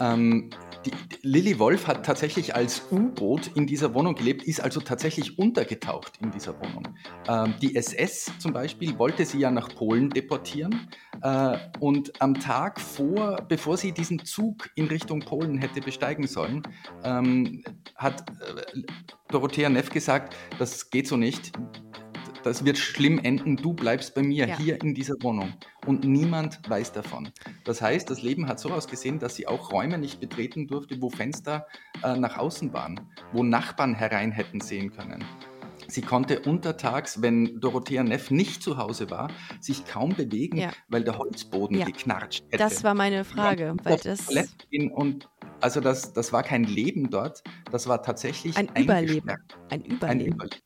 Ähm, die, Lilly Wolf hat tatsächlich als U-Boot in dieser Wohnung gelebt, ist also tatsächlich untergetaucht in dieser Wohnung. Ähm, die SS zum Beispiel wollte sie ja nach Polen deportieren äh, und am Tag vor, bevor sie diesen Zug in Richtung Polen hätte besteigen sollen, ähm, hat äh, Dorothea Neff gesagt, das geht so nicht das wird schlimm enden, du bleibst bei mir ja. hier in dieser Wohnung. Und niemand weiß davon. Das heißt, das Leben hat so ausgesehen, dass sie auch Räume nicht betreten durfte, wo Fenster äh, nach außen waren, wo Nachbarn herein hätten sehen können. Sie konnte untertags, wenn Dorothea Neff nicht zu Hause war, sich kaum bewegen, ja. weil der Holzboden ja. geknarrt hätte. Das war meine Frage. Weil das und also das, das war kein Leben dort, das war tatsächlich ein Überleben. Ein Überleben. Ein Überleben. Und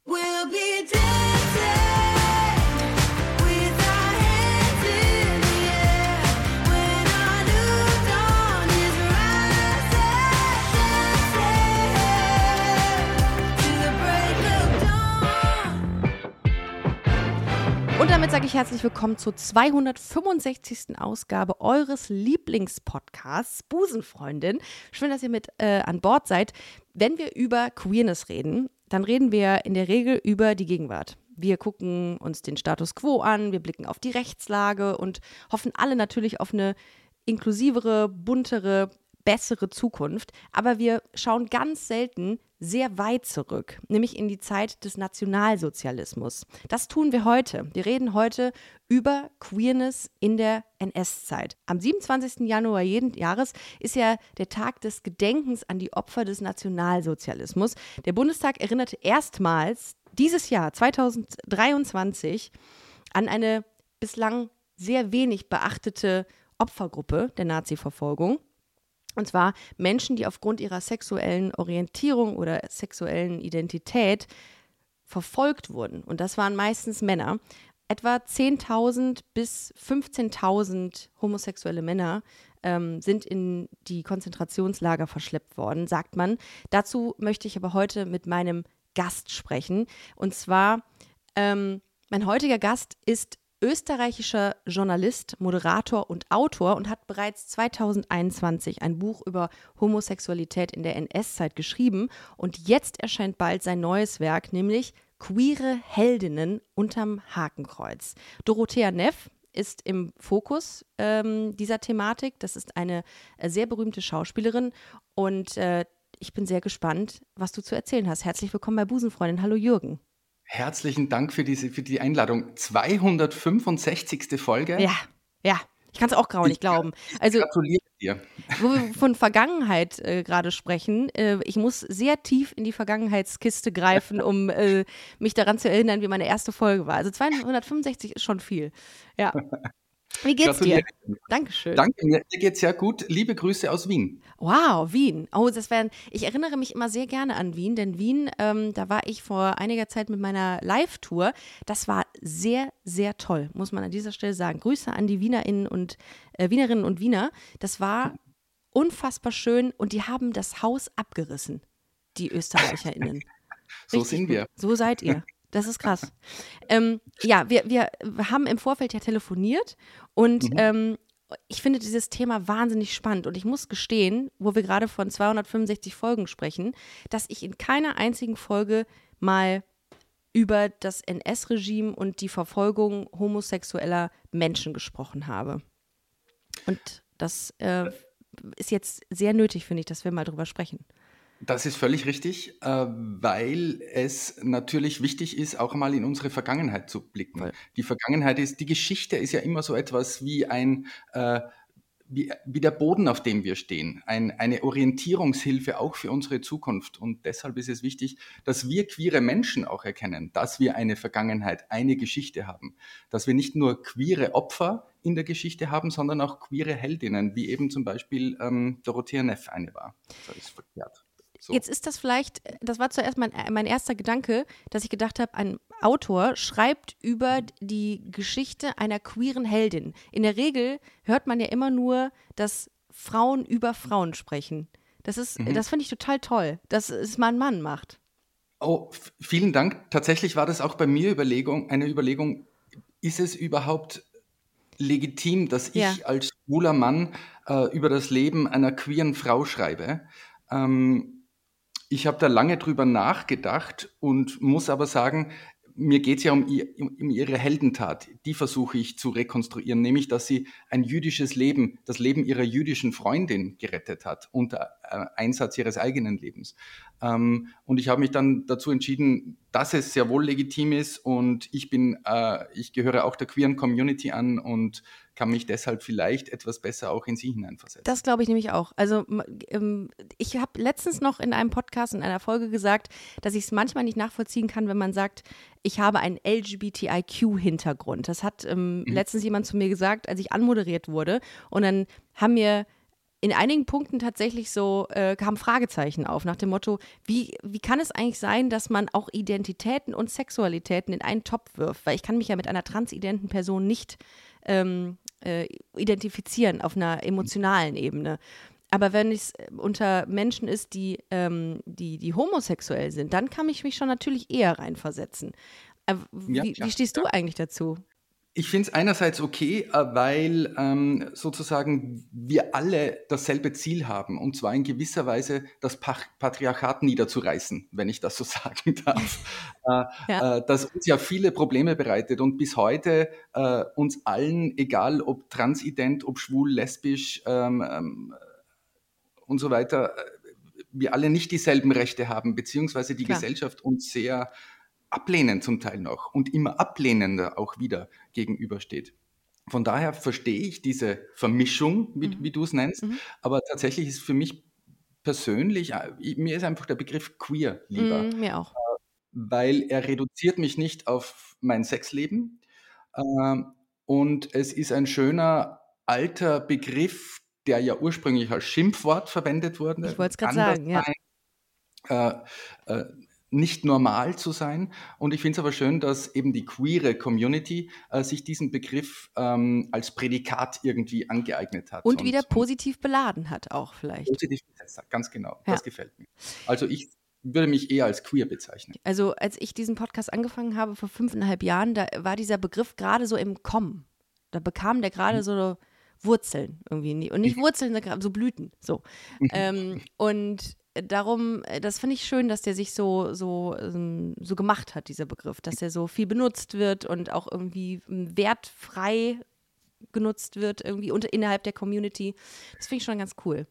damit sage ich herzlich willkommen zur 265. Ausgabe eures Lieblingspodcasts Busenfreundin. Schön, dass ihr mit äh, an Bord seid. Wenn wir über Queerness reden, dann reden wir in der Regel über die Gegenwart. Wir gucken uns den Status quo an, wir blicken auf die Rechtslage und hoffen alle natürlich auf eine inklusivere, buntere, bessere Zukunft. Aber wir schauen ganz selten sehr weit zurück, nämlich in die Zeit des Nationalsozialismus. Das tun wir heute. Wir reden heute über Queerness in der NS-Zeit. Am 27. Januar jeden Jahres ist ja der Tag des Gedenkens an die Opfer des Nationalsozialismus. Der Bundestag erinnerte erstmals dieses Jahr 2023 an eine bislang sehr wenig beachtete Opfergruppe der Nazi-Verfolgung. Und zwar Menschen, die aufgrund ihrer sexuellen Orientierung oder sexuellen Identität verfolgt wurden. Und das waren meistens Männer. Etwa 10.000 bis 15.000 homosexuelle Männer ähm, sind in die Konzentrationslager verschleppt worden, sagt man. Dazu möchte ich aber heute mit meinem Gast sprechen. Und zwar, ähm, mein heutiger Gast ist österreichischer Journalist, Moderator und Autor und hat bereits 2021 ein Buch über Homosexualität in der NS-Zeit geschrieben. Und jetzt erscheint bald sein neues Werk, nämlich Queere Heldinnen unterm Hakenkreuz. Dorothea Neff ist im Fokus ähm, dieser Thematik. Das ist eine äh, sehr berühmte Schauspielerin und äh, ich bin sehr gespannt, was du zu erzählen hast. Herzlich willkommen bei Busenfreundin. Hallo Jürgen. Herzlichen Dank für, diese, für die Einladung. 265. Folge. Ja, ja. Ich kann es auch grauenlich ich glauben. Also, gratuliere dir. Wo wir von Vergangenheit äh, gerade sprechen, äh, ich muss sehr tief in die Vergangenheitskiste greifen, um äh, mich daran zu erinnern, wie meine erste Folge war. Also 265 ist schon viel. Ja. Wie geht's dir? Dankeschön. Danke, mir geht's sehr gut. Liebe Grüße aus Wien. Wow, Wien. Oh, das wären, ich erinnere mich immer sehr gerne an Wien, denn Wien, ähm, da war ich vor einiger Zeit mit meiner Live-Tour. Das war sehr, sehr toll, muss man an dieser Stelle sagen. Grüße an die Wienerinnen und äh, Wienerinnen und Wiener. Das war unfassbar schön und die haben das Haus abgerissen, die ÖsterreicherInnen. so sind wir. So seid ihr. Das ist krass. ähm, ja, wir, wir haben im Vorfeld ja telefoniert und mhm. ähm, ich finde dieses Thema wahnsinnig spannend und ich muss gestehen, wo wir gerade von 265 Folgen sprechen, dass ich in keiner einzigen Folge mal über das NS-Regime und die Verfolgung homosexueller Menschen gesprochen habe. Und das äh, ist jetzt sehr nötig, finde ich, dass wir mal drüber sprechen. Das ist völlig richtig, äh, weil es natürlich wichtig ist, auch mal in unsere Vergangenheit zu blicken. Ja. Die Vergangenheit ist, die Geschichte ist ja immer so etwas wie ein, äh, wie, wie der Boden, auf dem wir stehen, ein, eine Orientierungshilfe auch für unsere Zukunft. Und deshalb ist es wichtig, dass wir queere Menschen auch erkennen, dass wir eine Vergangenheit, eine Geschichte haben. Dass wir nicht nur queere Opfer in der Geschichte haben, sondern auch queere Heldinnen, wie eben zum Beispiel ähm, Dorothea Neff eine war. Das ist verkehrt. So. Jetzt ist das vielleicht, das war zuerst mein, mein erster Gedanke, dass ich gedacht habe, ein Autor schreibt über die Geschichte einer queeren Heldin. In der Regel hört man ja immer nur, dass Frauen über Frauen sprechen. Das ist, mhm. das finde ich total toll, dass es mal ein Mann macht. Oh, vielen Dank. Tatsächlich war das auch bei mir Überlegung, eine Überlegung, ist es überhaupt legitim, dass ich ja. als schwuler Mann äh, über das Leben einer queeren Frau schreibe. Ähm, ich habe da lange drüber nachgedacht und muss aber sagen, mir geht es ja um, um, ihre Heldentat. Die versuche ich zu rekonstruieren, nämlich, dass sie ein jüdisches Leben, das Leben ihrer jüdischen Freundin gerettet hat, unter Einsatz ihres eigenen Lebens. Ähm, und ich habe mich dann dazu entschieden, dass es sehr wohl legitim ist und ich bin, äh, ich gehöre auch der queeren Community an und kann mich deshalb vielleicht etwas besser auch in sie hineinversetzen. Das glaube ich nämlich auch. Also ähm, ich habe letztens noch in einem Podcast, in einer Folge gesagt, dass ich es manchmal nicht nachvollziehen kann, wenn man sagt, ich habe einen LGBTIQ-Hintergrund. Das hat ähm, mhm. letztens jemand zu mir gesagt, als ich anmoderiert wurde. Und dann haben mir in einigen Punkten tatsächlich so äh, kamen Fragezeichen auf nach dem Motto, wie, wie kann es eigentlich sein, dass man auch Identitäten und Sexualitäten in einen Topf wirft? Weil ich kann mich ja mit einer transidenten Person nicht ähm, äh, identifizieren auf einer emotionalen Ebene. Aber wenn es äh, unter Menschen ist, die, ähm, die, die homosexuell sind, dann kann ich mich schon natürlich eher reinversetzen. Äh, wie, ja, wie, stehst du eigentlich dazu? Ich finde es einerseits okay, äh, weil ähm, sozusagen wir alle dasselbe Ziel haben, und zwar in gewisser Weise das Patriarchat niederzureißen, wenn ich das so sagen darf, äh, ja. äh, das uns ja viele Probleme bereitet und bis heute äh, uns allen, egal ob transident, ob schwul, lesbisch ähm, ähm und so weiter, äh, wir alle nicht dieselben Rechte haben, beziehungsweise die Klar. Gesellschaft uns sehr ablehnend zum Teil noch und immer ablehnender auch wieder gegenübersteht. Von daher verstehe ich diese Vermischung, wie, mhm. wie du es nennst, mhm. aber tatsächlich ist für mich persönlich, äh, mir ist einfach der Begriff queer lieber. Mhm, mir auch. Äh, weil er reduziert mich nicht auf mein Sexleben. Ähm, und es ist ein schöner alter Begriff, der ja ursprünglich als Schimpfwort verwendet wurde. Ich wollte es gerade sagen, ja. Äh, äh, nicht normal zu sein. Und ich finde es aber schön, dass eben die queere Community äh, sich diesen Begriff ähm, als Prädikat irgendwie angeeignet hat. Und, und wieder positiv beladen hat auch vielleicht. Positiv besetzt hat, ganz genau. Ja. Das gefällt mir. Also ich würde mich eher als queer bezeichnen. Also als ich diesen Podcast angefangen habe vor fünfeinhalb Jahren, da war dieser Begriff gerade so im Kommen. Da bekam der gerade mhm. so Wurzeln irgendwie. Und nicht. Wurzeln, so Blüten. So. Mhm. ähm, und darum, äh, das finde ich schön, dass der sich so, so, ähm, so gemacht hat, dieser Begriff, dass er so viel benutzt wird und auch irgendwie ähm, wertfrei genutzt wird, irgendwie unter, innerhalb der Community. Das finde ich schon ganz cool.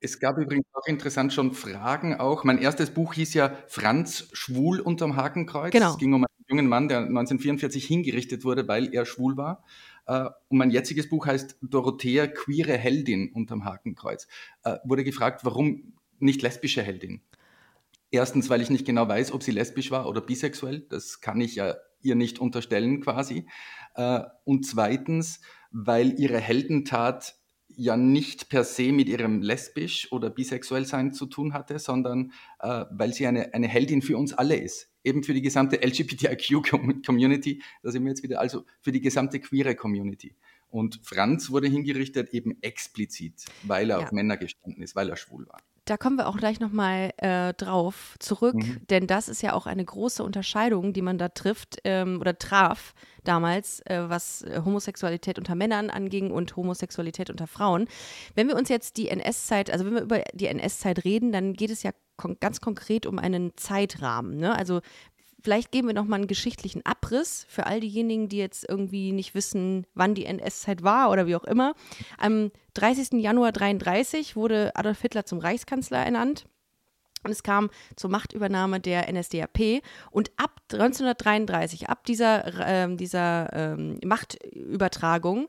Es gab übrigens auch interessant schon Fragen auch. Mein erstes Buch hieß ja Franz Schwul unterm Hakenkreuz. Genau. Es ging um einen jungen Mann, der 1944 hingerichtet wurde, weil er schwul war. Äh, und mein jetziges Buch heißt Dorothea, queere Heldin unterm Hakenkreuz. Äh, wurde gefragt, warum nicht lesbische Heldin. Erstens, weil ich nicht genau weiß, ob sie lesbisch war oder bisexuell. Das kann ich ja ihr nicht unterstellen quasi. Äh, und zweitens, weil ihre Heldentat ja nicht per se mit ihrem lesbisch oder bisexuell sein zu tun hatte, sondern äh, weil sie eine, eine Heldin für uns alle ist. Eben für die gesamte LGBTIQ-Community, da sind wir jetzt wieder, also für die gesamte queere Community. Und Franz wurde hingerichtet eben explizit, weil er ja. auf Männer gestanden ist, weil er schwul war da kommen wir auch gleich nochmal äh, drauf zurück, mhm. denn das ist ja auch eine große Unterscheidung, die man da trifft ähm, oder traf damals, äh, was äh, Homosexualität unter Männern anging und Homosexualität unter Frauen. Wenn wir uns jetzt die NS-Zeit, also wenn wir über die NS-Zeit reden, dann geht es ja kon ganz konkret um einen Zeitrahmen. Ne? Also Vielleicht geben wir noch mal einen geschichtlichen Abriss für all diejenigen, die jetzt irgendwie nicht wissen, wann die NS-Zeit war oder wie auch immer. Am 30. Januar 1933 wurde Adolf Hitler zum Reichskanzler ernannt. Und es kam zur Machtübernahme der NSDAP. Und ab 1933, ab dieser, äh, dieser äh, Machtübertragung,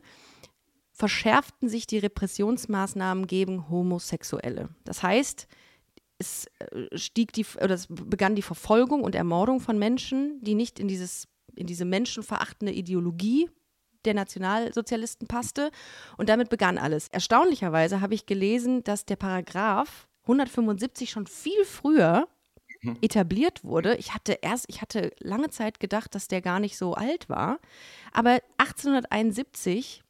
verschärften sich die Repressionsmaßnahmen gegen Homosexuelle. Das heißt, es äh, stieg die, oder es begann die Verfolgung und Ermordung von Menschen, die nicht in dieses, in diese menschenverachtende Ideologie der Nationalsozialisten passte. Und damit begann alles. Erstaunlicherweise habe ich gelesen, dass der Paragraph 175 schon viel früher mhm. etabliert wurde. Ich hatte erst, ich hatte lange Zeit gedacht, dass der gar nicht so alt war. Aber 1871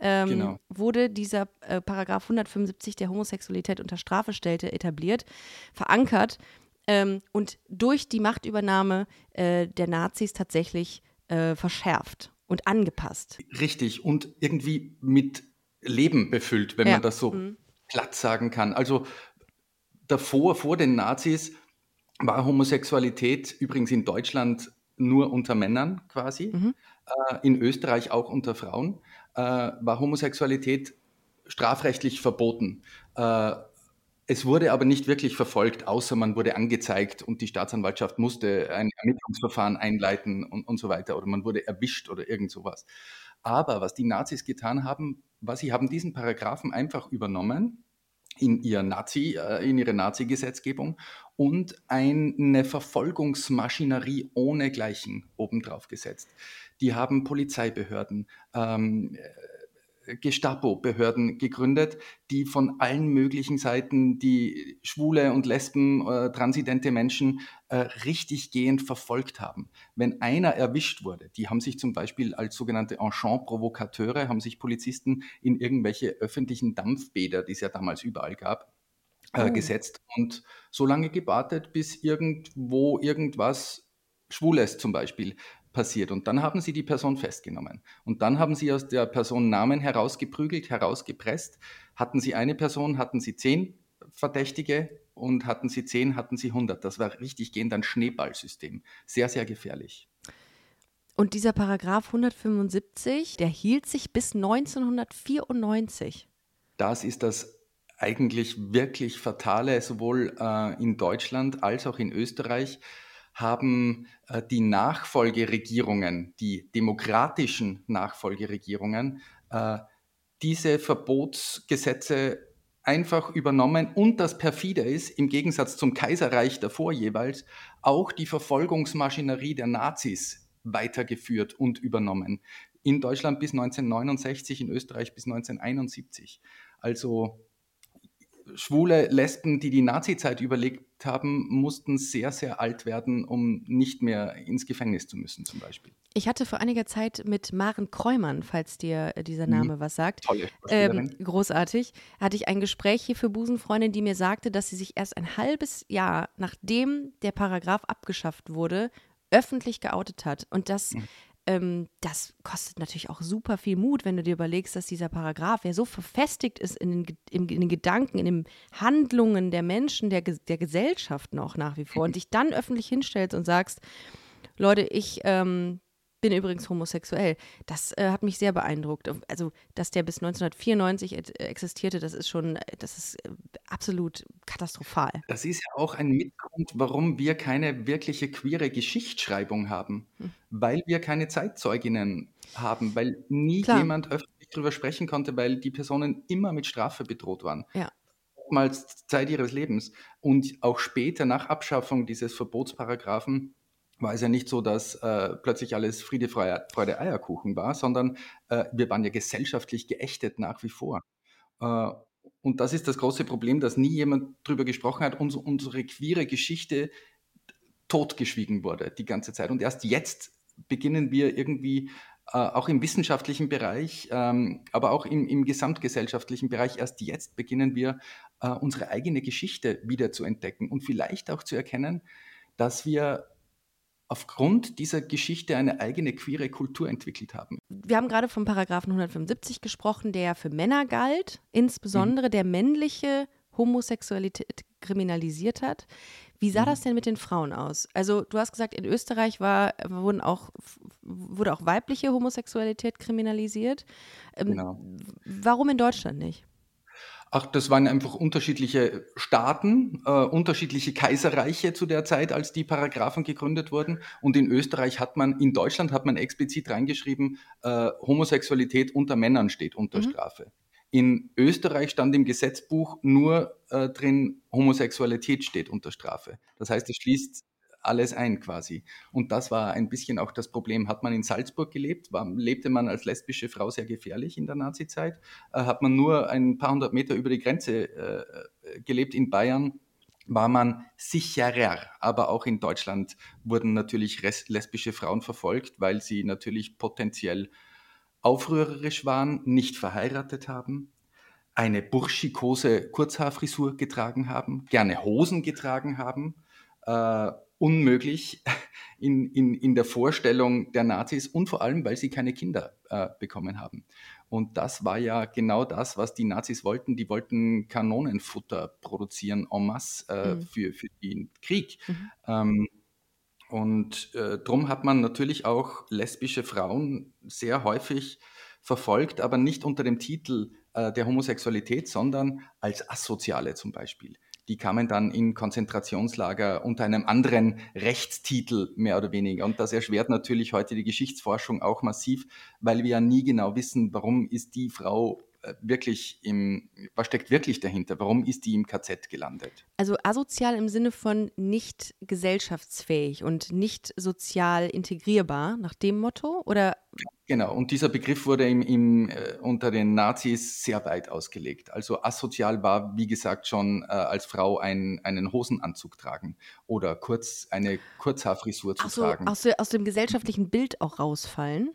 ähm, genau. wurde dieser äh, Paragraph 175, der Homosexualität unter Strafe stellte, etabliert, verankert ähm, und durch die Machtübernahme äh, der Nazis tatsächlich äh, verschärft und angepasst. Richtig und irgendwie mit Leben befüllt, wenn ja. man das so mhm. platt sagen kann. Also davor, vor den Nazis, war Homosexualität übrigens in Deutschland nur unter Männern quasi, mhm. äh, in Österreich auch unter Frauen, war Homosexualität strafrechtlich verboten. Äh, es wurde aber nicht wirklich verfolgt, außer man wurde angezeigt und die Staatsanwaltschaft musste ein Ermittlungsverfahren einleiten und, und so weiter oder man wurde erwischt oder irgend sowas. Aber was die Nazis getan haben, war, sie haben diesen Paragraphen einfach übernommen in, ihr Nazi, äh, in ihre Nazi-Gesetzgebung und eine Verfolgungsmaschinerie ohnegleichen obendrauf gesetzt. Die haben Polizeibehörden, ähm, Gestapo-Behörden gegründet, die von allen möglichen Seiten die schwule und lesben, äh, transidente Menschen äh, richtig gehend verfolgt haben. Wenn einer erwischt wurde, die haben sich zum Beispiel als sogenannte Enchant-Provokateure, haben sich Polizisten in irgendwelche öffentlichen Dampfbäder, die es ja damals überall gab, äh, oh. gesetzt und so lange gewartet, bis irgendwo irgendwas Schwules zum Beispiel passiert. Und dann haben sie die Person festgenommen. Und dann haben sie aus der Person Namen herausgeprügelt, herausgepresst. Hatten sie eine Person, hatten sie zehn Verdächtige und hatten sie zehn, hatten sie hundert. Das war richtig gehend ein Schneeballsystem. Sehr, sehr gefährlich. Und dieser Paragraph 175, der hielt sich bis 1994. Das ist das eigentlich wirklich Fatale, sowohl äh, in Deutschland als auch in Österreich haben äh, die Nachfolgeregierungen, die demokratischen Nachfolgeregierungen, äh, diese Verbotsgesetze einfach übernommen und das perfide ist, im Gegensatz zum Kaiserreich davor jeweils, auch die Verfolgungsmaschinerie der Nazis weitergeführt und übernommen. In Deutschland bis 1969, in Österreich bis 1971. Also schwule Lesben, die die Nazizeit überlebt haben, mussten sehr, sehr alt werden, um nicht mehr ins Gefängnis zu müssen, zum Beispiel. Ich hatte vor einiger Zeit mit Maren Kreumann, falls dir äh, dieser mhm. Name mhm. was sagt, Tolle ähm, großartig, hatte ich ein Gespräch hier für Busenfreundin, die mir sagte, dass sie sich erst ein halbes Jahr nachdem der Paragraph abgeschafft wurde, öffentlich geoutet hat. Und das mhm ähm, das kostet natürlich auch super viel Mut, wenn du dir überlegst, dass dieser Paragraph ja so verfestigt ist in den, in, in den Gedanken, in den Handlungen der Menschen, der, der Gesellschaft noch nach wie vor und dich dann öffentlich hinstellst und sagst, Leute, ich ähm, bin übrigens homosexuell. Das äh, hat mich sehr beeindruckt. Also, dass der bis 1994 existierte, das ist schon, das ist äh, absolut katastrophal. Das ist ja auch ein Mitgrund, warum wir keine wirkliche queere Geschichtsschreibung haben, hm. weil wir keine Zeitzeuginnen haben, weil nie Klar. jemand öffentlich darüber sprechen konnte, weil die Personen immer mit Strafe bedroht waren. Ja oftmals Zeit ihres Lebens. Und auch später, nach Abschaffung dieses Verbotsparagraphen, war es ja nicht so, dass äh, plötzlich alles Friede, Freude, Eierkuchen war, sondern äh, wir waren ja gesellschaftlich geächtet nach wie vor. Äh, und das ist das große Problem, dass nie jemand darüber gesprochen hat, uns, unsere queere Geschichte totgeschwiegen wurde die ganze Zeit. Und erst jetzt beginnen wir irgendwie äh, auch im wissenschaftlichen Bereich, ähm, aber auch im, im, gesamtgesellschaftlichen Bereich, erst jetzt beginnen wir äh, unsere eigene Geschichte wieder zu entdecken und vielleicht auch zu erkennen, dass wir aufgrund dieser Geschichte eine eigene queere Kultur entwickelt haben. Wir haben gerade vom Paragraphen 175 gesprochen, der für Männer galt, insbesondere mhm. der männliche Homosexualität kriminalisiert hat. Wie sah mhm. das denn mit den Frauen aus? Also du hast gesagt, in Österreich war, wurden auch, wurde auch weibliche Homosexualität kriminalisiert. Ähm, genau. Warum in Deutschland nicht? Ach, das waren einfach unterschiedliche Staaten, äh, unterschiedliche Kaiserreiche zu der Zeit, als die Paragraphen gegründet wurden. Und in Österreich hat man, in Deutschland hat man explizit reingeschrieben, äh, Homosexualität unter Männern steht unter mhm. Strafe. In Österreich stand im Gesetzbuch nur äh, drin, Homosexualität steht unter Strafe. Das heißt, es schließt alles ein quasi. Und das war ein bisschen auch das Problem. Hat man in Salzburg gelebt, war, lebte man als lesbische Frau sehr gefährlich in der Nazizeit. Äh, hat man nur ein paar hundert Meter über die Grenze äh, äh gelebt in Bayern, war man sicherer. Aber auch in Deutschland wurden natürlich lesbische Frauen verfolgt, weil sie natürlich potenziell aufrührerisch waren, nicht verheiratet haben, eine burschikose Kurzhaarfrisur getragen haben, gerne Hosen getragen haben, äh, unmöglich in, in, in der Vorstellung der Nazis und vor allem, weil sie keine Kinder äh, bekommen haben. Und das war ja genau das, was die Nazis wollten. Die wollten Kanonenfutter produzieren en masse äh, mhm. für, für den Krieg. Mhm. Ähm, und äh, darum hat man natürlich auch lesbische Frauen sehr häufig verfolgt, aber nicht unter dem Titel äh, der Homosexualität, sondern als Asoziale zum Beispiel. Die kamen dann in Konzentrationslager unter einem anderen Rechtstitel mehr oder weniger. Und das erschwert natürlich heute die Geschichtsforschung auch massiv, weil wir ja nie genau wissen, warum ist die Frau äh, wirklich im, was steckt wirklich dahinter? Warum ist die im KZ gelandet? Also asozial im Sinne von nicht gesellschaftsfähig und nicht sozial integrierbar, nach dem Motto? Oder? Genau, und dieser Begriff wurde im, im, äh, unter den Nazis sehr weit ausgelegt. Also asozial war, wie gesagt, schon äh, als Frau ein, einen Hosenanzug tragen oder kurz eine Kurzhaarfrisur zu so, tragen. Aus, aus dem gesellschaftlichen Bild auch rausfallen?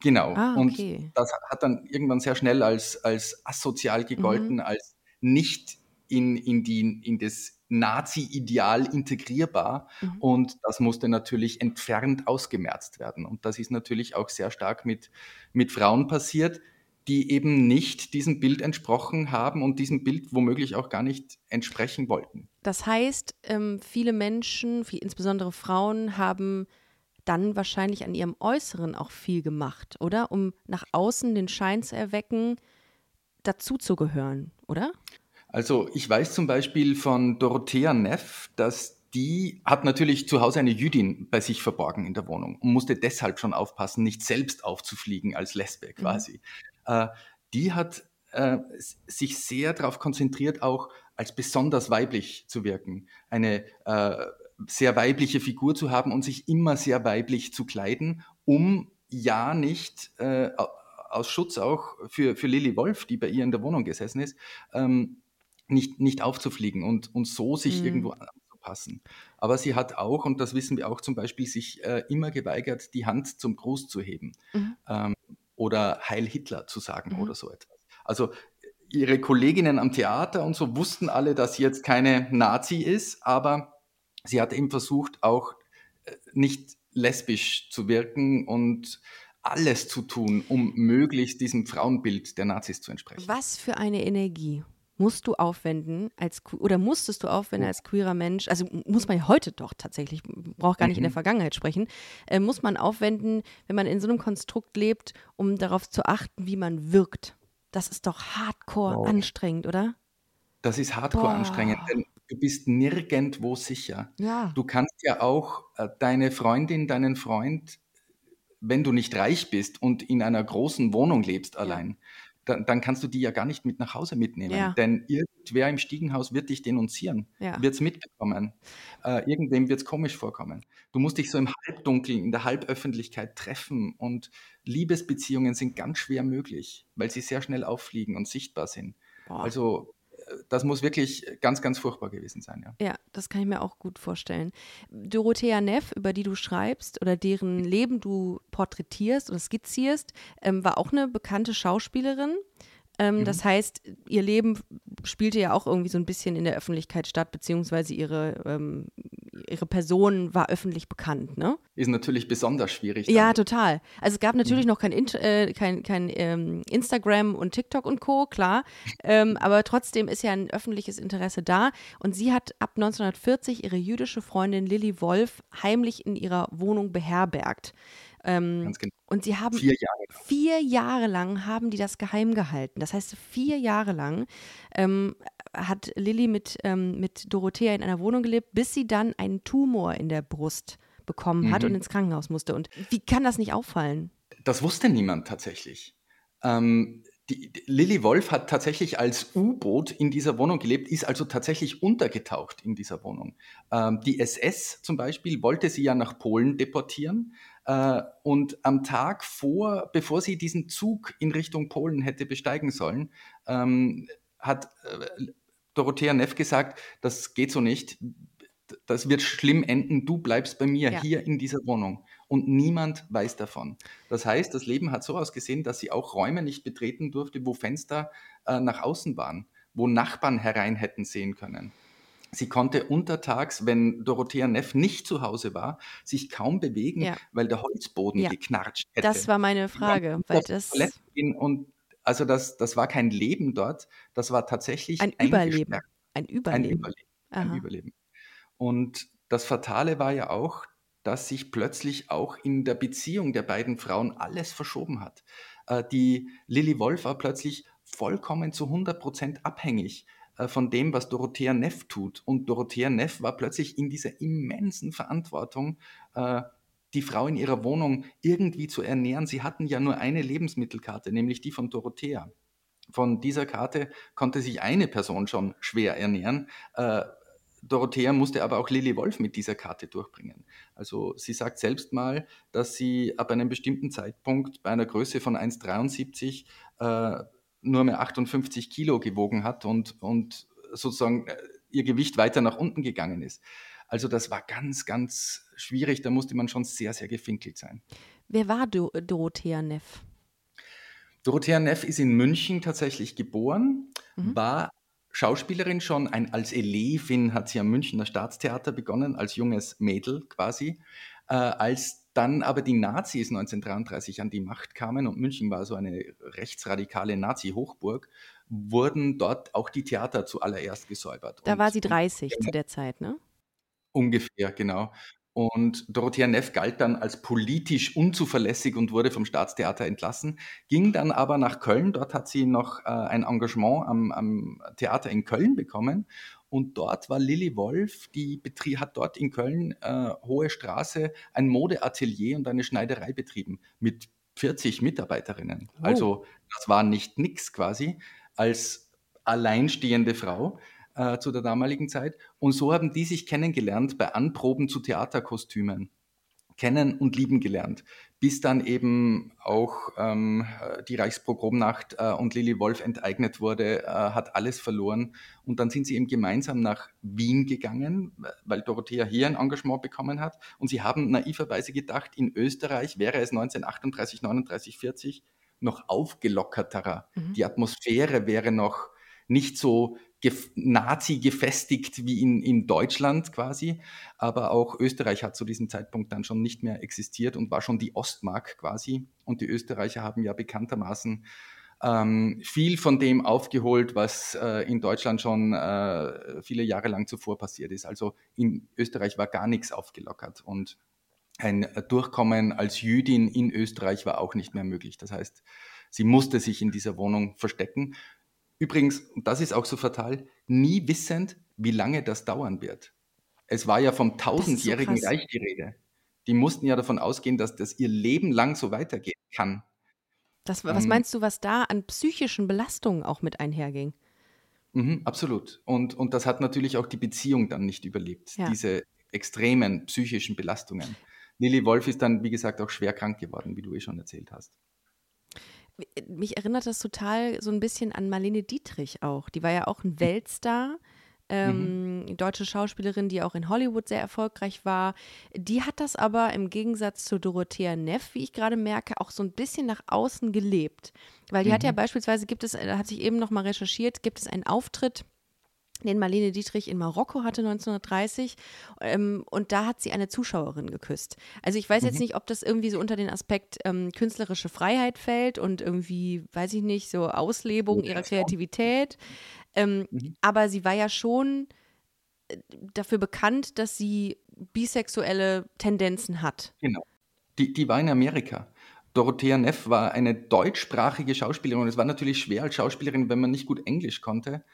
Genau. Ah, okay. Und das hat dann irgendwann sehr schnell als, als asozial gegolten, mhm. als nicht in, in, die, in das Nazi-Ideal integrierbar. Mhm. Und das musste natürlich entfernt ausgemerzt werden. Und das ist natürlich auch sehr stark mit, mit Frauen passiert, die eben nicht diesem Bild entsprochen haben und diesem Bild womöglich auch gar nicht entsprechen wollten. Das heißt, ähm, viele Menschen, insbesondere Frauen, haben dann wahrscheinlich an ihrem Äußeren auch viel gemacht, oder? Um nach außen den Schein zu erwecken, dazuzugehören, oder? Also ich weiß zum Beispiel von Dorothea Neff, dass die hat natürlich zu Hause eine Jüdin bei sich verborgen in der Wohnung und musste deshalb schon aufpassen, nicht selbst aufzufliegen als Lesbe mhm. quasi. Mhm. Äh, die hat äh, sich sehr darauf konzentriert, auch als besonders weiblich zu wirken. Eine äh, sehr weibliche Figur zu haben und sich immer sehr weiblich zu kleiden, um ja nicht äh, aus Schutz auch für, für Lilly Wolf, die bei ihr in der Wohnung gesessen ist, ähm, nicht, nicht aufzufliegen und, und so sich mhm. irgendwo anzupassen. Aber sie hat auch, und das wissen wir auch zum Beispiel, sich äh, immer geweigert, die Hand zum Gruß zu heben mhm. ähm, oder Heil Hitler zu sagen mhm. oder so etwas. Also ihre Kolleginnen am Theater und so wussten alle, dass sie jetzt keine Nazi ist, aber sie hat eben versucht, auch äh, nicht lesbisch zu wirken und alles zu tun, um möglichst diesem Frauenbild der Nazis zu entsprechen. Was für eine Energie musst du aufwenden als oder musstest du aufwenden als queerer Mensch? Also muss man ja heute doch tatsächlich, braucht gar nicht mhm. in der mhm. Vergangenheit sprechen, äh, muss man aufwenden, wenn man in so einem Konstrukt lebt, um darauf zu achten, wie man wirkt. Das ist doch hardcore wow. anstrengend, oder? Das ist hardcore Boah. anstrengend, denn du bist nirgendwo sicher. Ja. Du kannst ja auch äh, deine Freundin, deinen Freund, wenn du nicht reich bist und in einer großen Wohnung lebst allein, ja. Dann, dann, kannst du die ja gar nicht mit nach Hause mitnehmen. Ja. Denn irgendwer im Stiegenhaus wird dich denunzieren, ja. wird es mitbekommen. Äh, irgendwem wird es komisch vorkommen. Du musst dich so im Halbdunkeln, in der Halböffentlichkeit treffen und Liebesbeziehungen sind ganz schwer möglich, weil sie sehr schnell auffliegen und sichtbar sind. Boah. Also das muss wirklich ganz, ganz furchtbar gewesen sein. Ja. ja, das kann ich mir auch gut vorstellen. Dorothea Neff, über die du schreibst oder deren Leben du porträtierst oder skizzierst, ähm, war auch eine bekannte Schauspielerin. Ähm, mhm. Das heißt, ihr Leben spielte ja auch irgendwie so ein bisschen in der Öffentlichkeit statt, beziehungsweise ihre, ähm, ihre Person war öffentlich bekannt, ne? Ist natürlich besonders schwierig. Dann. Ja, total. Also es gab natürlich mhm. noch kein, äh, kein, kein ähm, Instagram und TikTok und Co., klar. Ähm, aber trotzdem ist ja ein öffentliches Interesse da. Und sie hat ab 1940 ihre jüdische Freundin Lilly Wolf heimlich in ihrer Wohnung beherbergt. Ähm, Ganz genau. Und sie haben vier Jahre. vier Jahre lang haben die das geheim gehalten. Das heißt, vier Jahre lang ähm, hat Lilly mit, ähm, mit Dorothea in einer Wohnung gelebt, bis sie dann einen Tumor in der Brust bekommen hat mhm. und ins Krankenhaus musste. Und wie kann das nicht auffallen? Das wusste niemand tatsächlich. Ähm, die, die, Lilly Wolf hat tatsächlich als U-Boot in dieser Wohnung gelebt, ist also tatsächlich untergetaucht in dieser Wohnung. Ähm, die SS zum Beispiel wollte sie ja nach Polen deportieren, und am Tag vor, bevor sie diesen Zug in Richtung Polen hätte besteigen sollen, ähm, hat äh, Dorothea Neff gesagt, das geht so nicht, das wird schlimm enden, du bleibst bei mir ja. hier in dieser Wohnung. Und niemand weiß davon. Das heißt, das Leben hat so ausgesehen, dass sie auch Räume nicht betreten durfte, wo Fenster äh, nach außen waren, wo Nachbarn herein hätten sehen können. Sie konnte untertags, wenn Dorothea Neff nicht zu Hause war, sich kaum bewegen, Ja. weil der Holzboden Ja. geknatscht hätte. Das war meine Frage, weil das und also das, das war kein Leben dort, das war tatsächlich ein Überleben. Ein Ein Überleben. Überleben. Ein. Überleben. Und das Fatale war ja auch, dass sich plötzlich auch in der Beziehung der beiden Frauen alles verschoben hat. Äh, Die Lilly Wolf war plötzlich vollkommen zu 100% abhängig äh, von dem, was Dorothea Neff tut. Und Dorothea Neff war plötzlich in dieser immensen Verantwortung, äh, die Frau in ihrer Wohnung irgendwie zu ernähren. Sie hatten ja nur eine Lebensmittelkarte, nämlich die von Dorothea. Von dieser Karte konnte sich eine Person schon schwer ernähren. Äh, Dorothea musste aber auch Lilly Wolf mit dieser Karte durchbringen. Also sie sagt selbst mal, dass sie ab einem bestimmten Zeitpunkt bei einer Größe von 1,73 äh, nur mehr 58 Kilo gewogen hat und, und sozusagen äh, ihr Gewicht weiter nach unten gegangen ist. Also das war ganz, ganz schwierig. Da musste man schon sehr, sehr gefinkelt sein. Wer war Do Dorothea Neff? Dorothea Neff ist in München tatsächlich geboren, Mhm. war Schauspielerin schon, ein, als Elevin hat sie am Münchner Staatstheater begonnen, als junges Mädel quasi. Äh, als dann aber die Nazis 1933 an die Macht kamen und München war so eine rechtsradikale Nazi-Hochburg, wurden dort auch die Theater zuallererst gesäubert. Da Und- war sie und 30 zu der Zeit, ne? Ungefähr, genau. Und Dorothea Neff galt dann als politisch unzuverlässig und wurde vom Staatstheater entlassen, ging dann aber nach Köln. Dort hat sie noch äh, ein Engagement am, am Theater in Köln bekommen. Und dort war Lilly Wolf, die betrie hat dort in Köln, äh, Hohe Straße, ein Modeatelier und eine Schneiderei betrieben mit 40 Mitarbeiterinnen. Oh. Also das war nicht nix quasi als alleinstehende Frau äh, zu der damaligen Zeit. Und so haben die sich kennengelernt bei Anproben zu Theaterkostümen. Kennen und lieben gelernt. Bis dann eben auch ähm, die Reichspogromnacht äh, und Lilly Wolf enteignet wurde, äh, hat alles verloren. Und dann sind sie eben gemeinsam nach Wien gegangen, weil Dorothea hier ein Engagement bekommen hat. Und sie haben naiverweise gedacht, in Österreich wäre es 1938, 39, 40 noch aufgelockerterer. Mhm. Die Atmosphäre wäre noch nicht so Nazi gefestigt wie in, in Deutschland quasi, aber auch Österreich hat zu diesem Zeitpunkt dann schon nicht mehr existiert und war schon die Ostmark quasi. Und die Österreicher haben ja bekanntermaßen ähm, viel von dem aufgeholt, was äh, in Deutschland schon äh, viele Jahre lang zuvor passiert ist. Also in Österreich war gar nichts aufgelockert und ein Durchkommen als Jüdin in Österreich war auch nicht mehr möglich. Das heißt, sie musste sich in dieser Wohnung verstecken. Übrigens, und das ist auch so fatal, nie wissend, wie lange das dauern wird. Es war ja vom tausendjährigen krass. Reich die Rede. Die mussten ja davon ausgehen, dass das ihr Leben lang so weitergehen kann. Das, was Ähm, meinst du, was da an psychischen Belastungen auch mit einherging? Mhm, absolut. Und, und das hat natürlich auch die Beziehung dann nicht überlebt, Ja. diese extremen psychischen Belastungen. Lilly Wolf ist dann, wie gesagt, auch schwer krank geworden, wie du eh schon erzählt hast. Mich erinnert das total so ein bisschen an Marlene Dietrich auch. Die war ja auch ein Weltstar. Ähm, Deutsche Schauspielerin, die auch in Hollywood sehr erfolgreich war. Die hat das aber im Gegensatz zu Dorothea Neff, wie ich gerade merke, auch so ein bisschen nach außen gelebt. Weil die hat ja Mhm. beispielsweise, gibt es, da hatte ich eben noch mal recherchiert, gibt es einen Auftritt, den Marlene Dietrich in Marokko hatte 1930 ähm, und da hat sie eine Zuschauerin geküsst. Also ich weiß jetzt Mhm. nicht, ob das irgendwie so unter den Aspekt ähm, künstlerische Freiheit fällt und irgendwie, weiß ich nicht, so Auslebung ihrer. Kreativität. Ähm, Mhm. Aber sie war ja schon äh, dafür bekannt, dass sie bisexuelle Tendenzen hat. Genau. Die, die war in Amerika. Dorothea Neff war eine deutschsprachige Schauspielerin und es war natürlich schwer als Schauspielerin, wenn man nicht gut Englisch konnte,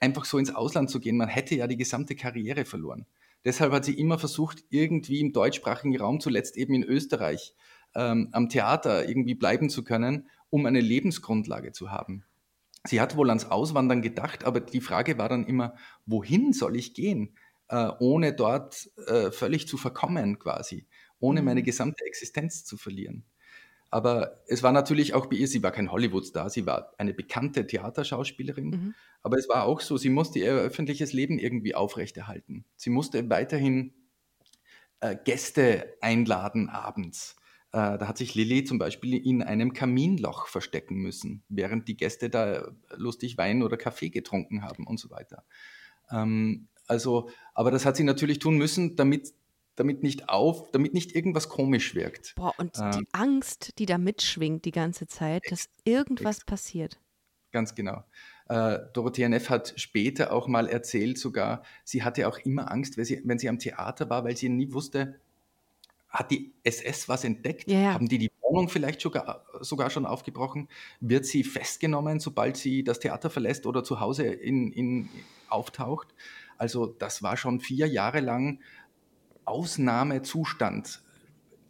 einfach so ins Ausland zu gehen. Man hätte ja die gesamte Karriere verloren. Deshalb hat sie immer versucht, irgendwie im deutschsprachigen Raum, zuletzt eben in Österreich, ähm, am Theater irgendwie bleiben zu können, um eine Lebensgrundlage zu haben. Sie hat wohl ans Auswandern gedacht, aber die Frage war dann immer, wohin soll ich gehen, äh, ohne dort äh, völlig zu verkommen quasi, ohne Mhm. meine gesamte Existenz zu verlieren. Aber es war natürlich auch bei ihr, sie war kein Hollywood-Star, sie war eine bekannte Theaterschauspielerin. Mhm. Aber es war auch so, sie musste ihr öffentliches Leben irgendwie aufrechterhalten. Sie musste weiterhin äh, Gäste einladen abends. Äh, da hat sich Lilly zum Beispiel in einem Kaminloch verstecken müssen, während die Gäste da lustig Wein oder Kaffee getrunken haben und so weiter. Ähm, Also, aber das hat sie natürlich tun müssen, damit damit nicht auf, damit nicht irgendwas komisch wirkt. Boah, und ähm, die Angst, die da mitschwingt die ganze Zeit, dass irgendwas passiert. Ganz genau. Äh, Dorothea Neff hat später auch mal erzählt, sogar, sie hatte auch immer Angst, wenn sie, wenn sie am Theater war, weil sie nie wusste, hat die SS was entdeckt? Ja. Haben die die Wohnung vielleicht sogar, sogar schon aufgebrochen? Wird sie festgenommen, sobald sie das Theater verlässt oder zu Hause in, in, auftaucht? Also das war schon vier Jahre lang Ausnahmezustand.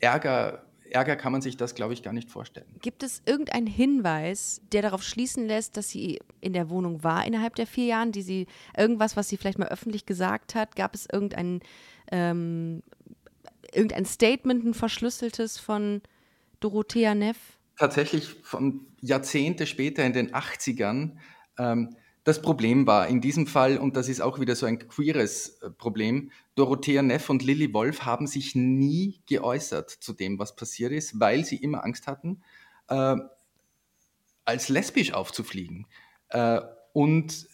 Ärger, Ärger kann man sich das, glaube ich, gar nicht vorstellen. Gibt es irgendeinen Hinweis, der darauf schließen lässt, dass sie in der Wohnung war innerhalb der vier Jahren, die sie irgendwas, was sie vielleicht mal öffentlich gesagt hat? Gab es irgendein, ähm, irgendein Statement, ein verschlüsseltes von Dorothea Neff? Tatsächlich von Jahrzehnte später in den 80ern. Ähm, das Problem war in diesem Fall, und das ist auch wieder so ein queeres äh, Problem, Dorothea Neff und Lilly Wolf haben sich nie geäußert zu dem, was passiert ist, weil sie immer Angst hatten, äh, als lesbisch aufzufliegen. Äh, und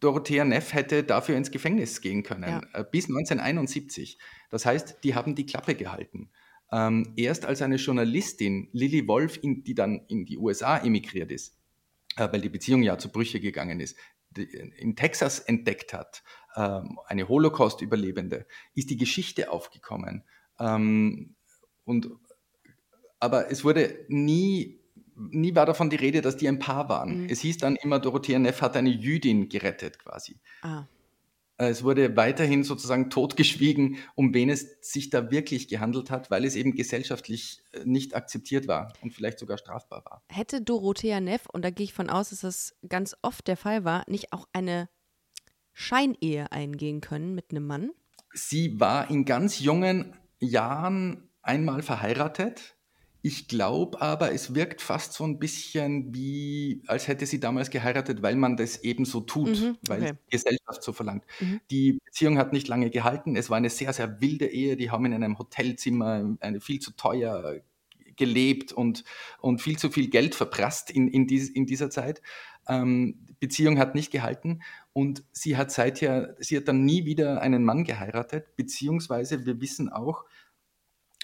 Dorothea Neff hätte dafür ins Gefängnis gehen können, ja. äh, bis 1971. Das heißt, die haben die Klappe gehalten. Ähm, erst als eine Journalistin, Lilly Wolf, in, die dann in die USA emigriert ist, weil die Beziehung ja zu Brüche gegangen ist, in Texas entdeckt hat, ähm, eine Holocaust-Überlebende, ist die Geschichte aufgekommen. Ähm, und, aber es wurde nie, nie war davon die Rede, dass die ein Paar waren. Mhm. Es hieß dann immer, Dorothea Neff hat eine Jüdin gerettet quasi. Ah. Äh, es wurde weiterhin sozusagen totgeschwiegen, um wen es sich da wirklich gehandelt hat, weil es eben gesellschaftlich äh, nicht akzeptiert war und vielleicht sogar strafbar war. Hätte Dorothea Neff, und da gehe ich von aus, dass das ganz oft der Fall war, nicht auch eine Scheinehe eingehen können mit einem Mann? Sie war in ganz jungen Jahren einmal verheiratet ich glaube aber, es wirkt fast so ein bisschen wie, als hätte sie damals geheiratet, weil man das eben so tut, mhm, weil okay. die Gesellschaft so verlangt. Mhm. Die Beziehung hat nicht lange gehalten. Es war eine sehr, sehr wilde Ehe. Die haben in einem Hotelzimmer eine viel zu teuer gelebt und, und viel zu viel Geld verprasst in, in, dies, in dieser Zeit. Ähm, Beziehung hat nicht gehalten und sie hat seither, sie hat dann nie wieder einen Mann geheiratet, beziehungsweise wir wissen auch,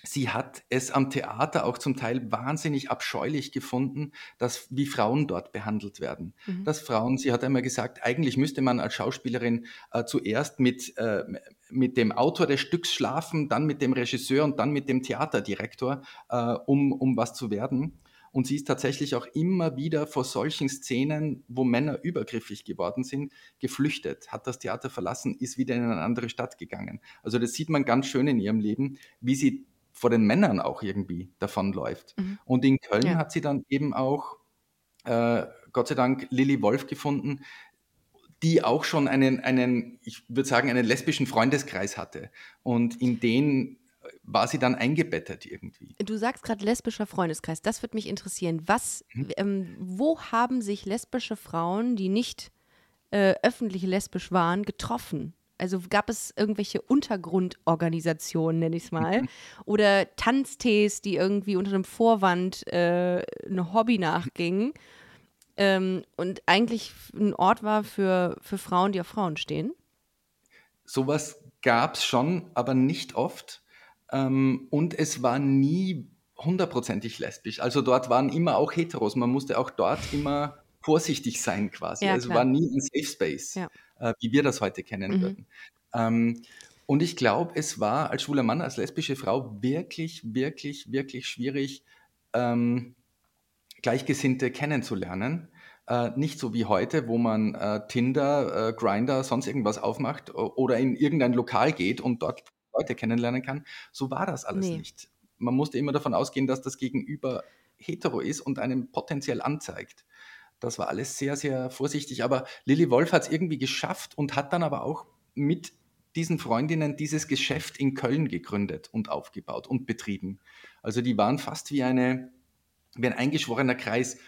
sie hat es am Theater auch zum Teil wahnsinnig abscheulich gefunden, dass wie Frauen dort behandelt werden. Mhm. Dass Frauen, sie hat einmal gesagt, eigentlich müsste man als Schauspielerin äh, zuerst mit, äh, mit dem Autor des Stücks schlafen, dann mit dem Regisseur und dann mit dem Theaterdirektor, äh, um, um was zu werden. Und sie ist tatsächlich auch immer wieder vor solchen Szenen, wo Männer übergriffig geworden sind, geflüchtet, hat das Theater verlassen, ist wieder in eine andere Stadt gegangen. Also das sieht man ganz schön in ihrem Leben, wie sie vor den Männern auch irgendwie davonläuft. Mhm. Und in Köln ja. hat sie dann eben auch, äh, Gott sei Dank, Lilly Wolf gefunden, die auch schon einen, einen ich würde sagen, einen lesbischen Freundeskreis hatte. Und in den war sie dann eingebettet irgendwie. Du sagst gerade lesbischer Freundeskreis, das würde mich interessieren. Was, mhm. ähm, wo haben sich lesbische Frauen, die nicht äh, öffentlich lesbisch waren, getroffen? Also gab es irgendwelche Untergrundorganisationen, nenne ich es mal, oder Tanztees, die irgendwie unter einem Vorwand äh, einem Hobby nachgingen ähm, und eigentlich ein Ort war für, für Frauen, die auf Frauen stehen? Sowas gab es schon, aber nicht oft. Ähm, und es war nie hundertprozentig lesbisch. Also dort waren immer auch Heteros. Man musste auch dort immer vorsichtig sein quasi. Ja, also war nie ein Safe Space. Ja äh, wie wir das heute kennen mhm. würden. Ähm, und ich glaube, es war als schwuler Mann, als lesbische Frau wirklich, wirklich, wirklich schwierig, ähm, Gleichgesinnte kennenzulernen. Äh, nicht so wie heute, wo man äh, Tinder, äh, Grinder, sonst irgendwas aufmacht oder in irgendein Lokal geht und dort Leute kennenlernen kann. So war das alles nee. nicht. Man musste immer davon ausgehen, dass das Gegenüber hetero ist und einem potenziell anzeigt. Das war alles sehr, sehr vorsichtig. Aber Lilly Wolf hat es irgendwie geschafft und hat dann aber auch mit diesen Freundinnen dieses Geschäft in Köln gegründet und aufgebaut und betrieben. Also die waren fast wie, eine, wie ein eingeschworener Kreis.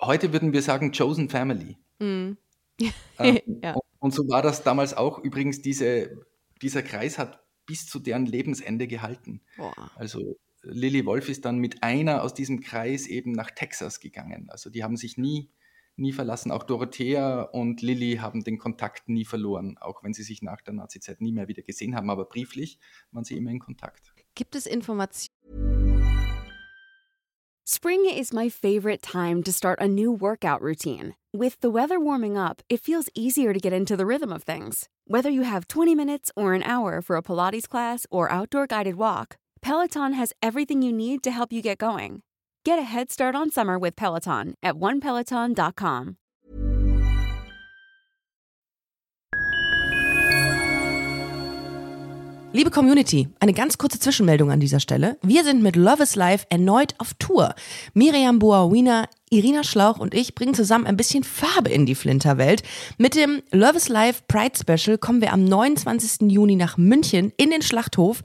Heute würden wir sagen Chosen Family. Mm. ähm, ja. Und so war das damals auch. Übrigens, diese, dieser Kreis hat bis zu deren Lebensende gehalten. Boah. Also Lilly Wolf ist dann mit einer aus diesem Kreis eben nach Texas gegangen. Also die haben sich nie nie verlassen. Auch Dorothea und Lilly haben den Kontakt nie verloren, auch wenn sie sich nach der Nazizeit nie mehr wieder gesehen haben. Aber brieflich waren sie immer in Kontakt. Gibt es Informationen? Spring is my favorite time to start a new workout routine. With the weather warming up, it feels easier to get into the rhythm of things. Whether you have 20 minutes or an hour for a Pilates class or outdoor guided walk, Peloton has everything you need to help you get going. Get a head start on summer with Peloton at onepeloton.com. Liebe Community, eine ganz kurze Zwischenmeldung an dieser Stelle. Wir sind mit Love is Life erneut auf Tour. Miriam Boawina Irina Schlauch und ich bringen zusammen ein bisschen Farbe in die Flinterwelt. Mit dem Love is Life Pride Special kommen wir am 29. Juni nach München in den Schlachthof,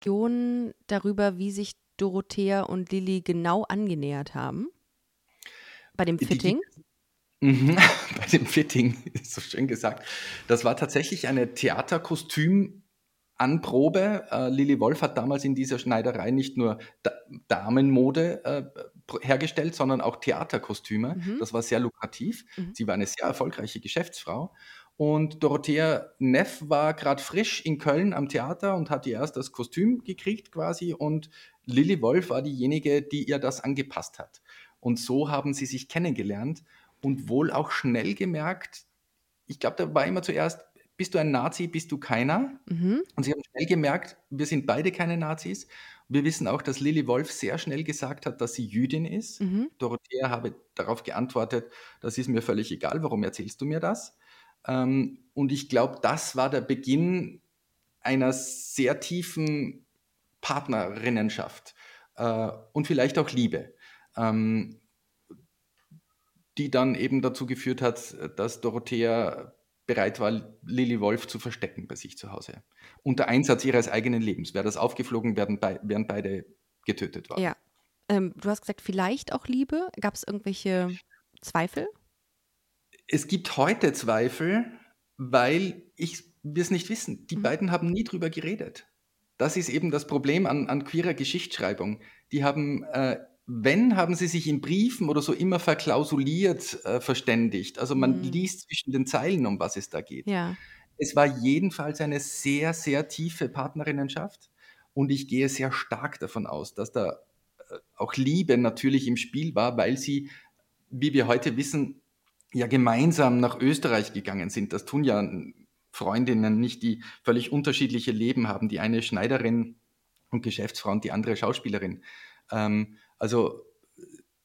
Darüber, wie sich Dorothea und Lilly genau angenähert haben. Bei dem Fitting. Mhm, bei dem Fitting, ist so schön gesagt. Das war tatsächlich eine Theaterkostüm Anprobe. Äh, Lilly Wolf hat damals in dieser Schneiderei nicht nur da Damenmode äh, hergestellt, sondern auch Theaterkostüme. Mhm. Das war sehr lukrativ. Mhm. Sie war eine sehr erfolgreiche Geschäftsfrau. Und Dorothea Neff war gerade frisch in Köln am Theater und hat ihr erst das Kostüm gekriegt quasi. Und Lilly Wolf war diejenige, die ihr das angepasst hat. Und so haben sie sich kennengelernt und wohl auch schnell gemerkt, ich glaube, da war immer zuerst, bist du ein Nazi, bist du keiner. Mhm. Und sie haben schnell gemerkt, wir sind beide keine Nazis. Wir wissen auch, dass Lilly Wolf sehr schnell gesagt hat, dass sie Jüdin ist. Mhm. Dorothea habe darauf geantwortet, das ist mir völlig egal, warum erzählst du mir das? Ähm, und ich glaube, das war der Beginn einer sehr tiefen Partnerinnenschaft äh, und vielleicht auch Liebe, ähm, die dann eben dazu geführt hat, dass Dorothea bereit war, Lilly Wolf zu verstecken bei sich zu Hause. Unter Einsatz ihres eigenen Lebens. Wäre das aufgeflogen, wären, be wären beide getötet worden. Ja. Ähm, du hast gesagt, vielleicht auch Liebe. Gab es irgendwelche Zweifel? Es gibt heute Zweifel, weil ich, wir es nicht wissen. Die mhm. beiden haben nie drüber geredet. Das ist eben das Problem an, an queerer Geschichtsschreibung. Die haben äh, wenn, haben sie sich in Briefen oder so immer verklausuliert äh, verständigt. Also man mhm. liest zwischen den Zeilen, um was es da geht. Ja. Es war jedenfalls eine sehr, sehr tiefe Partnerinnenschaft und ich gehe sehr stark davon aus, dass da äh, auch Liebe natürlich im Spiel war, weil sie, wie wir heute wissen, ja gemeinsam nach Österreich gegangen sind. Das tun ja Freundinnen nicht, die völlig unterschiedliche Leben haben. Die eine Schneiderin und Geschäftsfrau und die andere Schauspielerin. Ähm, also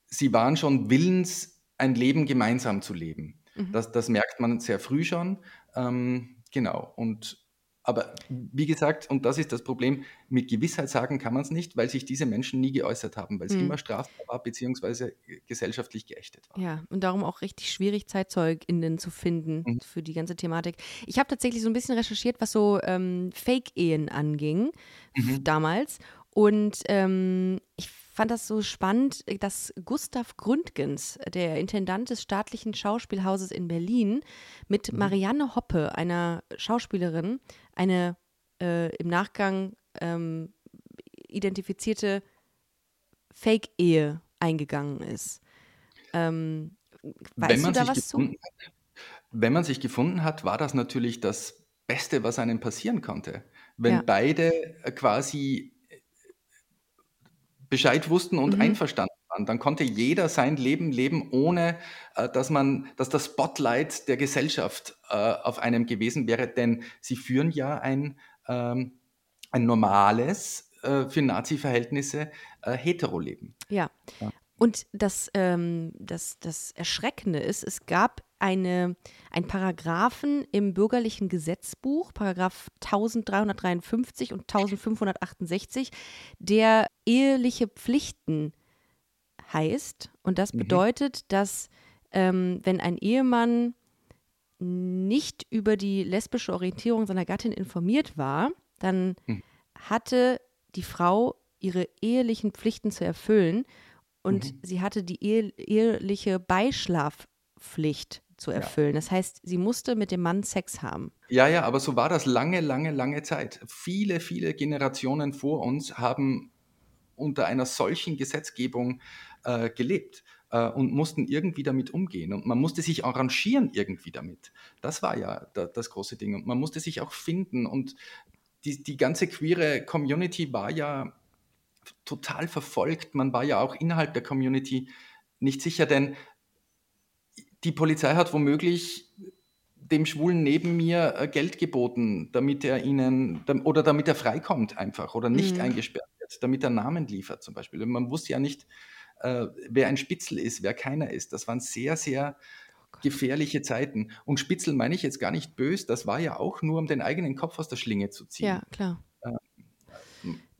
sie waren schon willens, ein Leben gemeinsam zu leben. Mhm. Das, das merkt man sehr früh schon. Ähm, genau. Und aber wie gesagt, und das ist das Problem, mit Gewissheit sagen kann man es nicht, weil sich diese Menschen nie geäußert haben, weil es mhm. immer strafbar war, beziehungsweise gesellschaftlich geächtet war. Ja, und darum auch richtig schwierig, ZeitzeugInnen zu finden mhm. für die ganze Thematik. Ich habe tatsächlich so ein bisschen recherchiert, was so ähm, Fake-Ehen anging mhm. damals. Und ähm, ich fand das so spannend, dass Gustav Gründgens, der Intendant des staatlichen Schauspielhauses in Berlin, mit mhm. Marianne Hoppe, einer Schauspielerin, eine äh, im Nachgang ähm, identifizierte Fake-Ehe eingegangen ist. Ähm, weißt du da was zu? Hat, wenn man sich gefunden hat, war das natürlich das Beste, was einem passieren konnte. Wenn ja. beide quasi Bescheid wussten und mhm. einverstanden waren. Dann konnte jeder sein Leben leben, ohne äh, dass man, dass das Spotlight der Gesellschaft äh, auf einem gewesen wäre, denn sie führen ja ein, ähm, ein normales, äh, für Nazi-Verhältnisse, äh, Heteroleben. Ja. ja. Und das, ähm, das, das Erschreckende ist, es gab eine, ein Paragraphen im bürgerlichen Gesetzbuch, Paragraph 1353 und 1568, der eheliche Pflichten heißt. Und das mhm. bedeutet, dass ähm, wenn ein Ehemann nicht über die lesbische Orientierung seiner Gattin informiert war, dann mhm. hatte die Frau ihre ehelichen Pflichten zu erfüllen und mhm. sie hatte die ehe eheliche Beischlafpflicht zu erfüllen. Ja. Das heißt, sie musste mit dem Mann Sex haben. Ja, ja, aber so war das lange, lange, lange Zeit. Viele, viele Generationen vor uns haben unter einer solchen Gesetzgebung äh, gelebt äh, und mussten irgendwie damit umgehen. Und man musste sich arrangieren irgendwie damit. Das war ja da, das große Ding. Und man musste sich auch finden. Und die, die ganze queere Community war ja total verfolgt. Man war ja auch innerhalb der Community nicht sicher, denn die Polizei hat womöglich dem Schwulen neben mir äh, Geld geboten, damit er ihnen oder damit er freikommt einfach oder nicht mhm. eingesperrt wird, damit er Namen liefert zum Beispiel. Man wusste ja nicht, äh, wer ein Spitzel ist, wer keiner ist. Das waren sehr, sehr oh gefährliche Zeiten. Und Spitzel meine ich jetzt gar nicht böse, das war ja auch nur, um den eigenen Kopf aus der Schlinge zu ziehen. Ja, klar. Äh,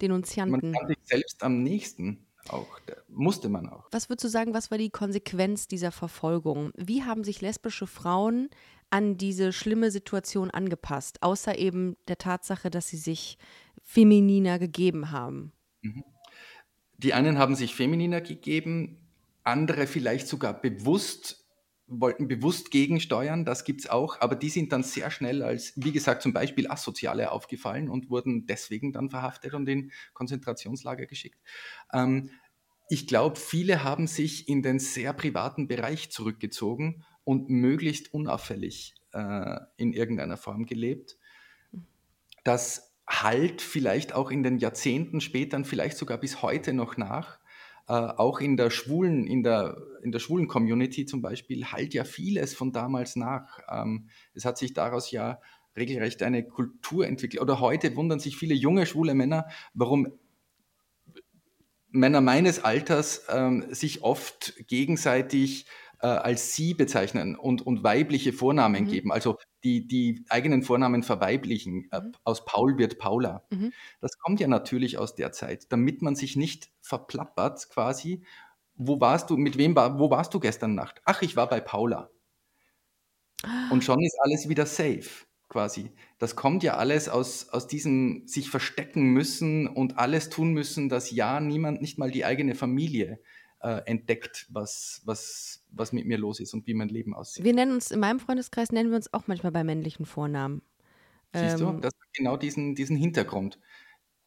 Denunzianten. Man kann sich selbst am nächsten auch, musste man auch. Was würdest du sagen, was war die Konsequenz dieser Verfolgung? Wie haben sich lesbische Frauen an diese schlimme Situation angepasst, außer eben der Tatsache, dass sie sich femininer gegeben haben? Mhm. Die einen haben sich femininer gegeben, andere vielleicht sogar bewusst wollten bewusst gegensteuern, das gibt es auch, aber die sind dann sehr schnell als, wie gesagt, zum Beispiel Asoziale aufgefallen und wurden deswegen dann verhaftet und in Konzentrationslager geschickt. Ähm, ich glaube, viele haben sich in den sehr privaten Bereich zurückgezogen und möglichst unauffällig äh, in irgendeiner Form gelebt. Das halt vielleicht auch in den Jahrzehnten später, vielleicht sogar bis heute noch nach äh, auch in der schwulen, in der, in der schwulen Community zum Beispiel, halt ja vieles von damals nach. Ähm, es hat sich daraus ja regelrecht eine Kultur entwickelt. Oder heute wundern sich viele junge schwule Männer, warum Männer meines Alters ähm, sich oft gegenseitig äh, als sie bezeichnen und, und weibliche Vornamen mhm. geben, also die, die eigenen Vornamen verweiblichen. Äh, mhm. Aus Paul wird Paula. Mhm. Das kommt ja natürlich aus der Zeit, damit man sich nicht verplappert quasi. Wo warst du, mit wem war, wo warst du gestern Nacht? Ach, ich war bei Paula. Und schon ist alles wieder safe quasi. Das kommt ja alles aus, aus diesem sich verstecken müssen und alles tun müssen, dass ja niemand, nicht mal die eigene Familie äh, entdeckt, was, was, was mit mir los ist und wie mein Leben aussieht. Wir nennen uns, in meinem Freundeskreis nennen wir uns auch manchmal bei männlichen Vornamen. Siehst du, ähm, das hat genau diesen, diesen Hintergrund.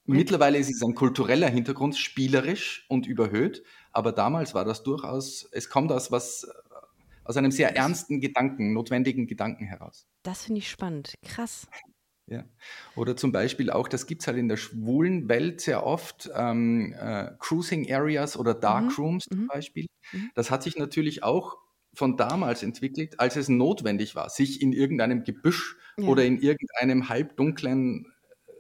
Mittlerweile ist es ein kultureller Hintergrund, spielerisch und überhöht, aber damals war das durchaus, es kommt aus was, aus einem sehr ernsten Gedanken, notwendigen Gedanken heraus. Das finde ich spannend, krass. Ja. Oder zum Beispiel auch, das gibt es halt in der schwulen Welt sehr oft, ähm, äh, Cruising Areas oder Dark mhm. Rooms zum mhm. Beispiel. Mhm. Das hat sich natürlich auch von damals entwickelt, als es notwendig war, sich in irgendeinem Gebüsch ja. oder in irgendeinem halbdunklen, äh,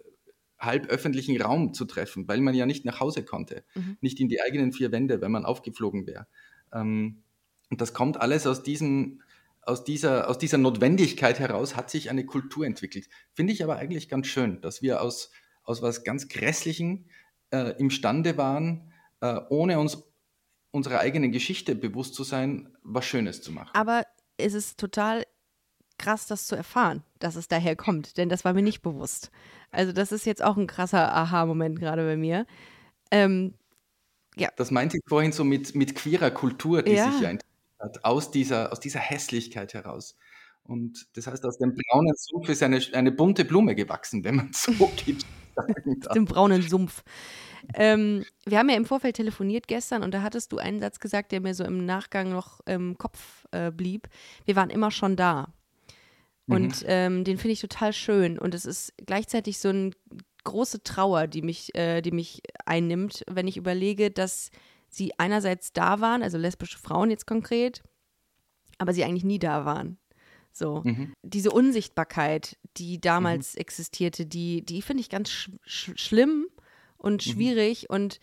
halböffentlichen Raum zu treffen, weil man ja nicht nach Hause konnte, mhm. nicht in die eigenen vier Wände, wenn man aufgeflogen wäre. Ähm, und das kommt alles aus diesem aus dieser, aus dieser Notwendigkeit heraus hat sich eine Kultur entwickelt. Finde ich aber eigentlich ganz schön, dass wir aus, aus was ganz Grässlichem äh, imstande waren, äh, ohne uns unserer eigenen Geschichte bewusst zu sein, was Schönes zu machen. Aber es ist total krass, das zu erfahren, dass es daher kommt, denn das war mir nicht bewusst. Also das ist jetzt auch ein krasser Aha-Moment gerade bei mir. Ähm, ja. Das meinte ich vorhin so mit, mit queerer Kultur, die ja. sich ja entwickelt hat, aus dieser, aus dieser Hässlichkeit heraus. Und das heißt, aus dem braunen Sumpf ist eine, eine bunte Blume gewachsen, wenn man so geht. Aus dem braunen Sumpf. Ähm, wir haben ja im Vorfeld telefoniert gestern und da hattest du einen Satz gesagt, der mir so im Nachgang noch im Kopf äh, blieb. Wir waren immer schon da. Und mhm. ähm, den finde ich total schön. Und es ist gleichzeitig so eine große Trauer, die mich, äh, die mich einnimmt, wenn ich überlege, dass sie einerseits da waren, also lesbische Frauen jetzt konkret, aber sie eigentlich nie da waren. So, mhm. diese Unsichtbarkeit, die damals mhm. existierte, die, die finde ich ganz sch sch schlimm und mhm. schwierig. Mhm. Und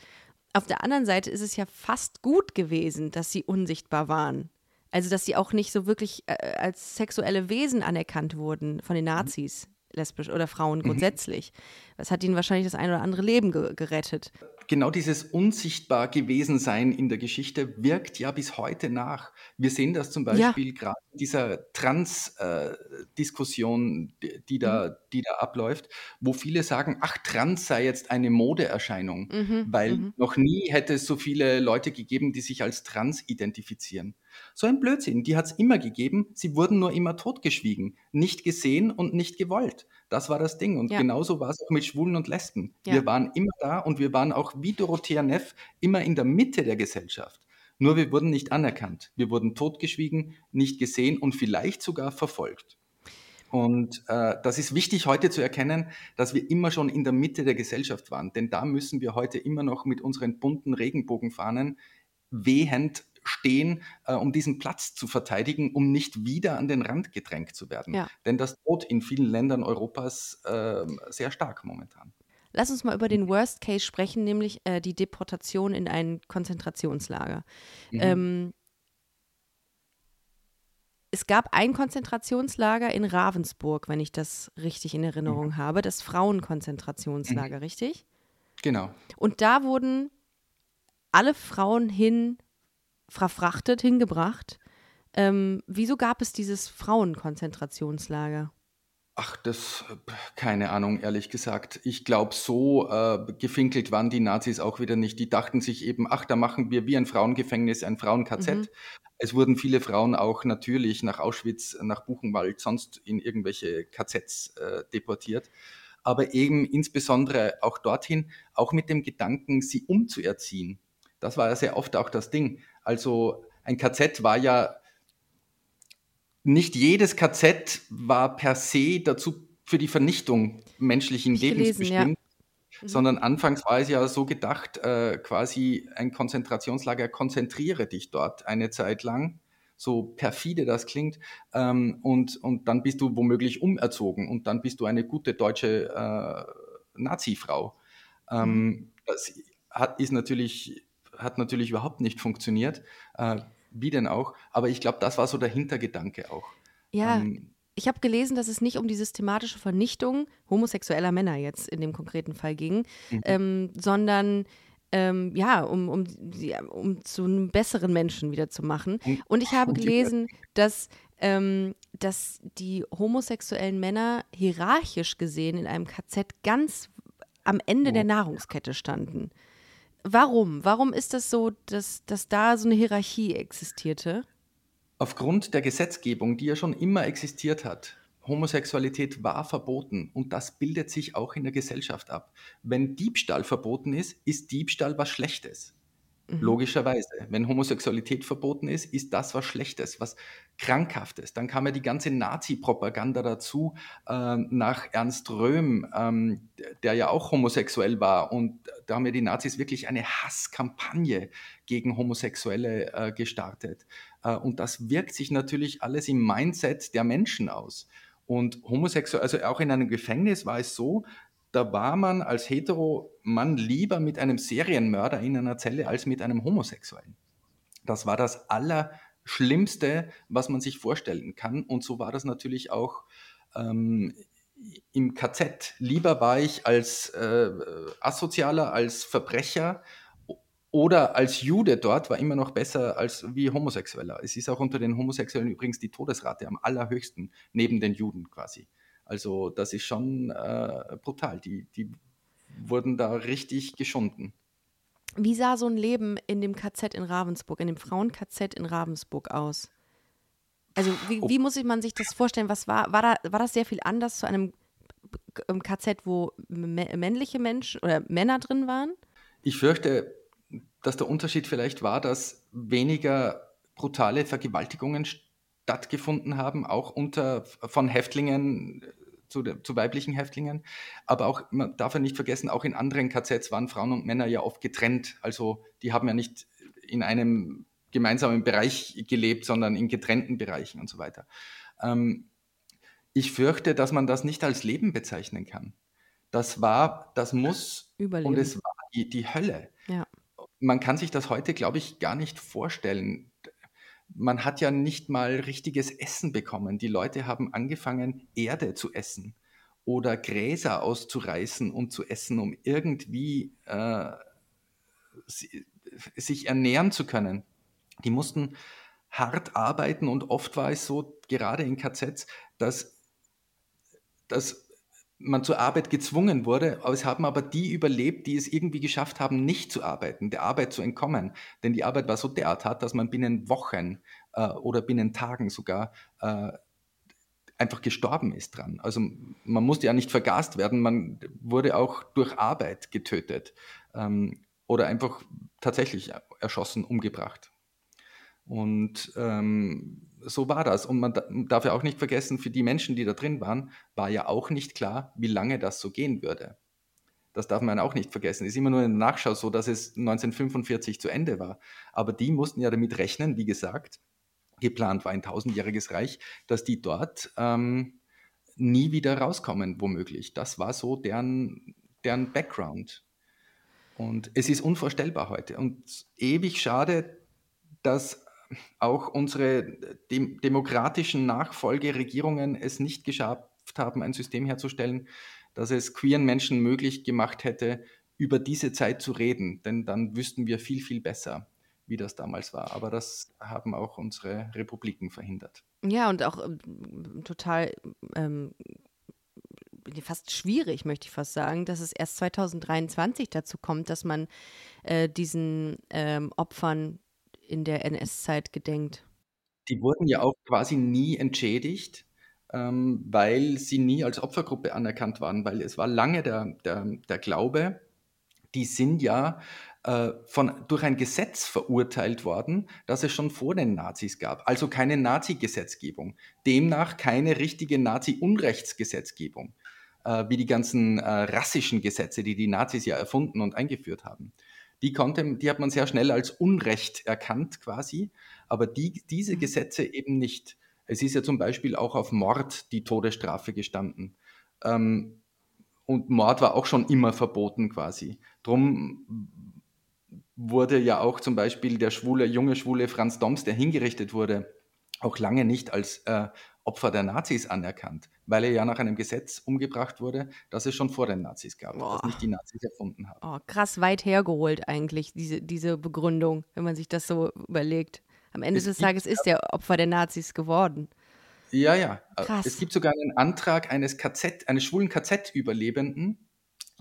auf der anderen Seite ist es ja fast gut gewesen, dass sie unsichtbar waren. Also, dass sie auch nicht so wirklich äh, als sexuelle Wesen anerkannt wurden von den mhm. Nazis lesbisch oder Frauen mhm. grundsätzlich. Das hat ihnen wahrscheinlich das ein oder andere Leben ge gerettet. genau dieses unsichtbar gewesen sein in der Geschichte wirkt ja bis heute nach. Wir sehen das zum Beispiel ja. gerade in dieser Trans-Diskussion, äh, die, da, mhm. die da abläuft, wo viele sagen, ach, Trans sei jetzt eine Modeerscheinung, mhm. weil mhm. noch nie hätte es so viele Leute gegeben, die sich als Trans identifizieren. So ein Blödsinn, die hat es immer gegeben, sie wurden nur immer totgeschwiegen, nicht gesehen und nicht gewollt. Das war das Ding. Und ja. genauso war es auch mit Schwulen und Lesben. Ja. Wir waren immer da und wir waren auch wie Dorothea Neff immer in der Mitte der Gesellschaft. Nur wir wurden nicht anerkannt. Wir wurden totgeschwiegen, nicht gesehen und vielleicht sogar verfolgt. Und äh, das ist wichtig heute zu erkennen, dass wir immer schon in der Mitte der Gesellschaft waren. Denn da müssen wir heute immer noch mit unseren bunten Regenbogenfahnen vehement stehen, äh, um diesen Platz zu verteidigen, um nicht wieder an den Rand gedrängt zu werden. Ja. Denn das droht in vielen Ländern Europas äh, sehr stark momentan. Lass uns mal über den Worst Case sprechen, nämlich äh, die Deportation in ein Konzentrationslager. Mhm. Ähm, es gab ein Konzentrationslager in Ravensburg, wenn ich das richtig in Erinnerung mhm. habe, das Frauenkonzentrationslager, mhm. richtig? Genau. Und da wurden alle Frauen hin verfrachtet, hingebracht. Ähm, wieso gab es dieses Frauenkonzentrationslager? Ach, das, keine Ahnung, ehrlich gesagt. Ich glaube, so äh, gefinkelt waren die Nazis auch wieder nicht. Die dachten sich eben, ach, da machen wir wie ein Frauengefängnis, ein Frauen-KZ. Mhm. Es wurden viele Frauen auch natürlich nach Auschwitz, nach Buchenwald, sonst in irgendwelche KZs äh, deportiert. Aber eben insbesondere auch dorthin, auch mit dem Gedanken, sie umzuerziehen. Das war ja sehr oft auch das Ding. Also ein KZ war ja, nicht jedes KZ war per se dazu für die Vernichtung menschlichen ich Lebens bestimmt. Ja. Mhm. Sondern anfangs war es ja so gedacht, äh, quasi ein Konzentrationslager, konzentriere dich dort eine Zeit lang, so perfide das klingt, ähm, und, und dann bist du womöglich umerzogen und dann bist du eine gute deutsche äh, Nazi-Frau. Ähm, mhm. Das hat, ist natürlich hat natürlich überhaupt nicht funktioniert. Äh, wie denn auch? Aber ich glaube, das war so der Hintergedanke auch. Ja. Ähm, ich habe gelesen, dass es nicht um die systematische Vernichtung homosexueller Männer jetzt in dem konkreten Fall ging, mhm. ähm, sondern ähm, ja, um, um, um zu einem besseren Menschen wieder zu machen. Und ich habe gelesen, dass, ähm, dass die homosexuellen Männer hierarchisch gesehen in einem KZ ganz am Ende der Nahrungskette standen. Warum? Warum ist das so, dass, dass da so eine Hierarchie existierte? Aufgrund der Gesetzgebung, die ja schon immer existiert hat. Homosexualität war verboten und das bildet sich auch in der Gesellschaft ab. Wenn Diebstahl verboten ist, ist Diebstahl was Schlechtes. Mhm. Logischerweise. Wenn Homosexualität verboten ist, ist das was Schlechtes, was Krankhaftes. Dann kam ja die ganze Nazi-Propaganda dazu äh, nach Ernst Röhm, ähm, der ja auch homosexuell war. Und da haben ja die Nazis wirklich eine Hasskampagne gegen Homosexuelle äh, gestartet. Äh, und das wirkt sich natürlich alles im Mindset der Menschen aus. Und homosexuell, also auch in einem Gefängnis war es so, da war man als Hetero-Mann lieber mit einem Serienmörder in einer Zelle als mit einem Homosexuellen. Das war das Allerschlimmste, was man sich vorstellen kann. Und so war das natürlich auch ähm, im KZ. Lieber war ich als äh, Asozialer, als Verbrecher oder als Jude dort war immer noch besser als wie Homosexueller. Es ist auch unter den Homosexuellen übrigens die Todesrate am allerhöchsten, neben den Juden quasi. Also das ist schon äh, brutal. Die, die wurden da richtig geschunden. Wie sah so ein Leben in dem KZ in Ravensburg, in dem Frauen-KZ in Ravensburg aus? Also wie, wie, muss man sich das vorstellen? Was war, war, da, war das sehr viel anders zu einem KZ, wo männliche Menschen oder Männer drin waren? Ich fürchte, dass der Unterschied vielleicht war, dass weniger brutale Vergewaltigungen stattgefunden haben, auch unter, von Häftlingen äh, zu, zu, weiblichen Häftlingen. Aber auch, man darf ja nicht vergessen, auch in anderen KZs waren Frauen und Männer ja oft getrennt. Also die haben ja nicht in einem gemeinsamen Bereich gelebt, sondern in getrennten Bereichen und so weiter. Ähm, ich fürchte, dass man das nicht als Leben bezeichnen kann. Das war, das muss Überleben. und es war die, die Hölle. Ja. Man kann sich das heute, glaube ich, gar nicht vorstellen man hat ja nicht mal richtiges Essen bekommen. Die Leute haben angefangen, Erde zu essen oder Gräser auszureißen und zu essen, um irgendwie äh, sich ernähren zu können. Die mussten hart arbeiten und oft war es so, gerade in KZs, dass, dass man zur Arbeit gezwungen wurde. Es haben aber die überlebt, die es irgendwie geschafft haben, nicht zu arbeiten, der Arbeit zu entkommen. Denn die Arbeit war so derart hart, dass man binnen Wochen äh, oder binnen Tagen sogar äh, einfach gestorben ist dran. Also man musste ja nicht vergast werden, man wurde auch durch Arbeit getötet ähm, oder einfach tatsächlich erschossen, umgebracht. Und ähm, so war das. Und man darf ja auch nicht vergessen, für die Menschen, die da drin waren, war ja auch nicht klar, wie lange das so gehen würde. Das darf man auch nicht vergessen. Es ist immer nur in der Nachschau so, dass es 1945 zu Ende war. Aber die mussten ja damit rechnen, wie gesagt, geplant war ein tausendjähriges Reich, dass die dort ähm, nie wieder rauskommen, womöglich. Das war so deren, deren Background. Und es ist unvorstellbar heute und ewig schade, dass auch unsere dem, demokratischen Nachfolgeregierungen es nicht geschafft haben, ein System herzustellen, das es queeren Menschen möglich gemacht hätte, über diese Zeit zu reden. Denn dann wüssten wir viel, viel besser, wie das damals war. Aber das haben auch unsere Republiken verhindert. Ja, und auch ähm, total ähm, fast schwierig, möchte ich fast sagen, dass es erst 2023 dazu kommt, dass man äh, diesen ähm, Opfern in der NS-Zeit gedenkt? Die wurden ja auch quasi nie entschädigt, ähm, weil sie nie als Opfergruppe anerkannt waren, weil es war lange der, der, der Glaube, die sind ja äh, von, durch ein Gesetz verurteilt worden, das es schon vor den Nazis gab. Also keine Nazi-Gesetzgebung. Demnach keine richtige Nazi-Unrechtsgesetzgebung, äh, wie die ganzen äh, rassischen Gesetze, die die Nazis ja erfunden und eingeführt haben die, konnte, die hat man sehr schnell als Unrecht erkannt quasi, aber die, diese mhm. Gesetze eben nicht. Es ist ja zum Beispiel auch auf Mord die Todesstrafe gestanden. Ähm, und Mord war auch schon immer verboten quasi. Drum wurde ja auch zum Beispiel der schwule, junge schwule Franz Doms, der hingerichtet wurde, auch lange nicht als äh, Opfer der Nazis anerkannt, weil er ja nach einem Gesetz umgebracht wurde, das es schon vor den Nazis gab, Boah. das nicht die Nazis erfunden haben. Oh, krass weit hergeholt eigentlich, diese, diese Begründung, wenn man sich das so überlegt. Am Ende es des Tages ist er Opfer der Nazis geworden. Ja, ja. Krass. Es gibt sogar einen Antrag eines KZ, eines schwulen KZ-Überlebenden,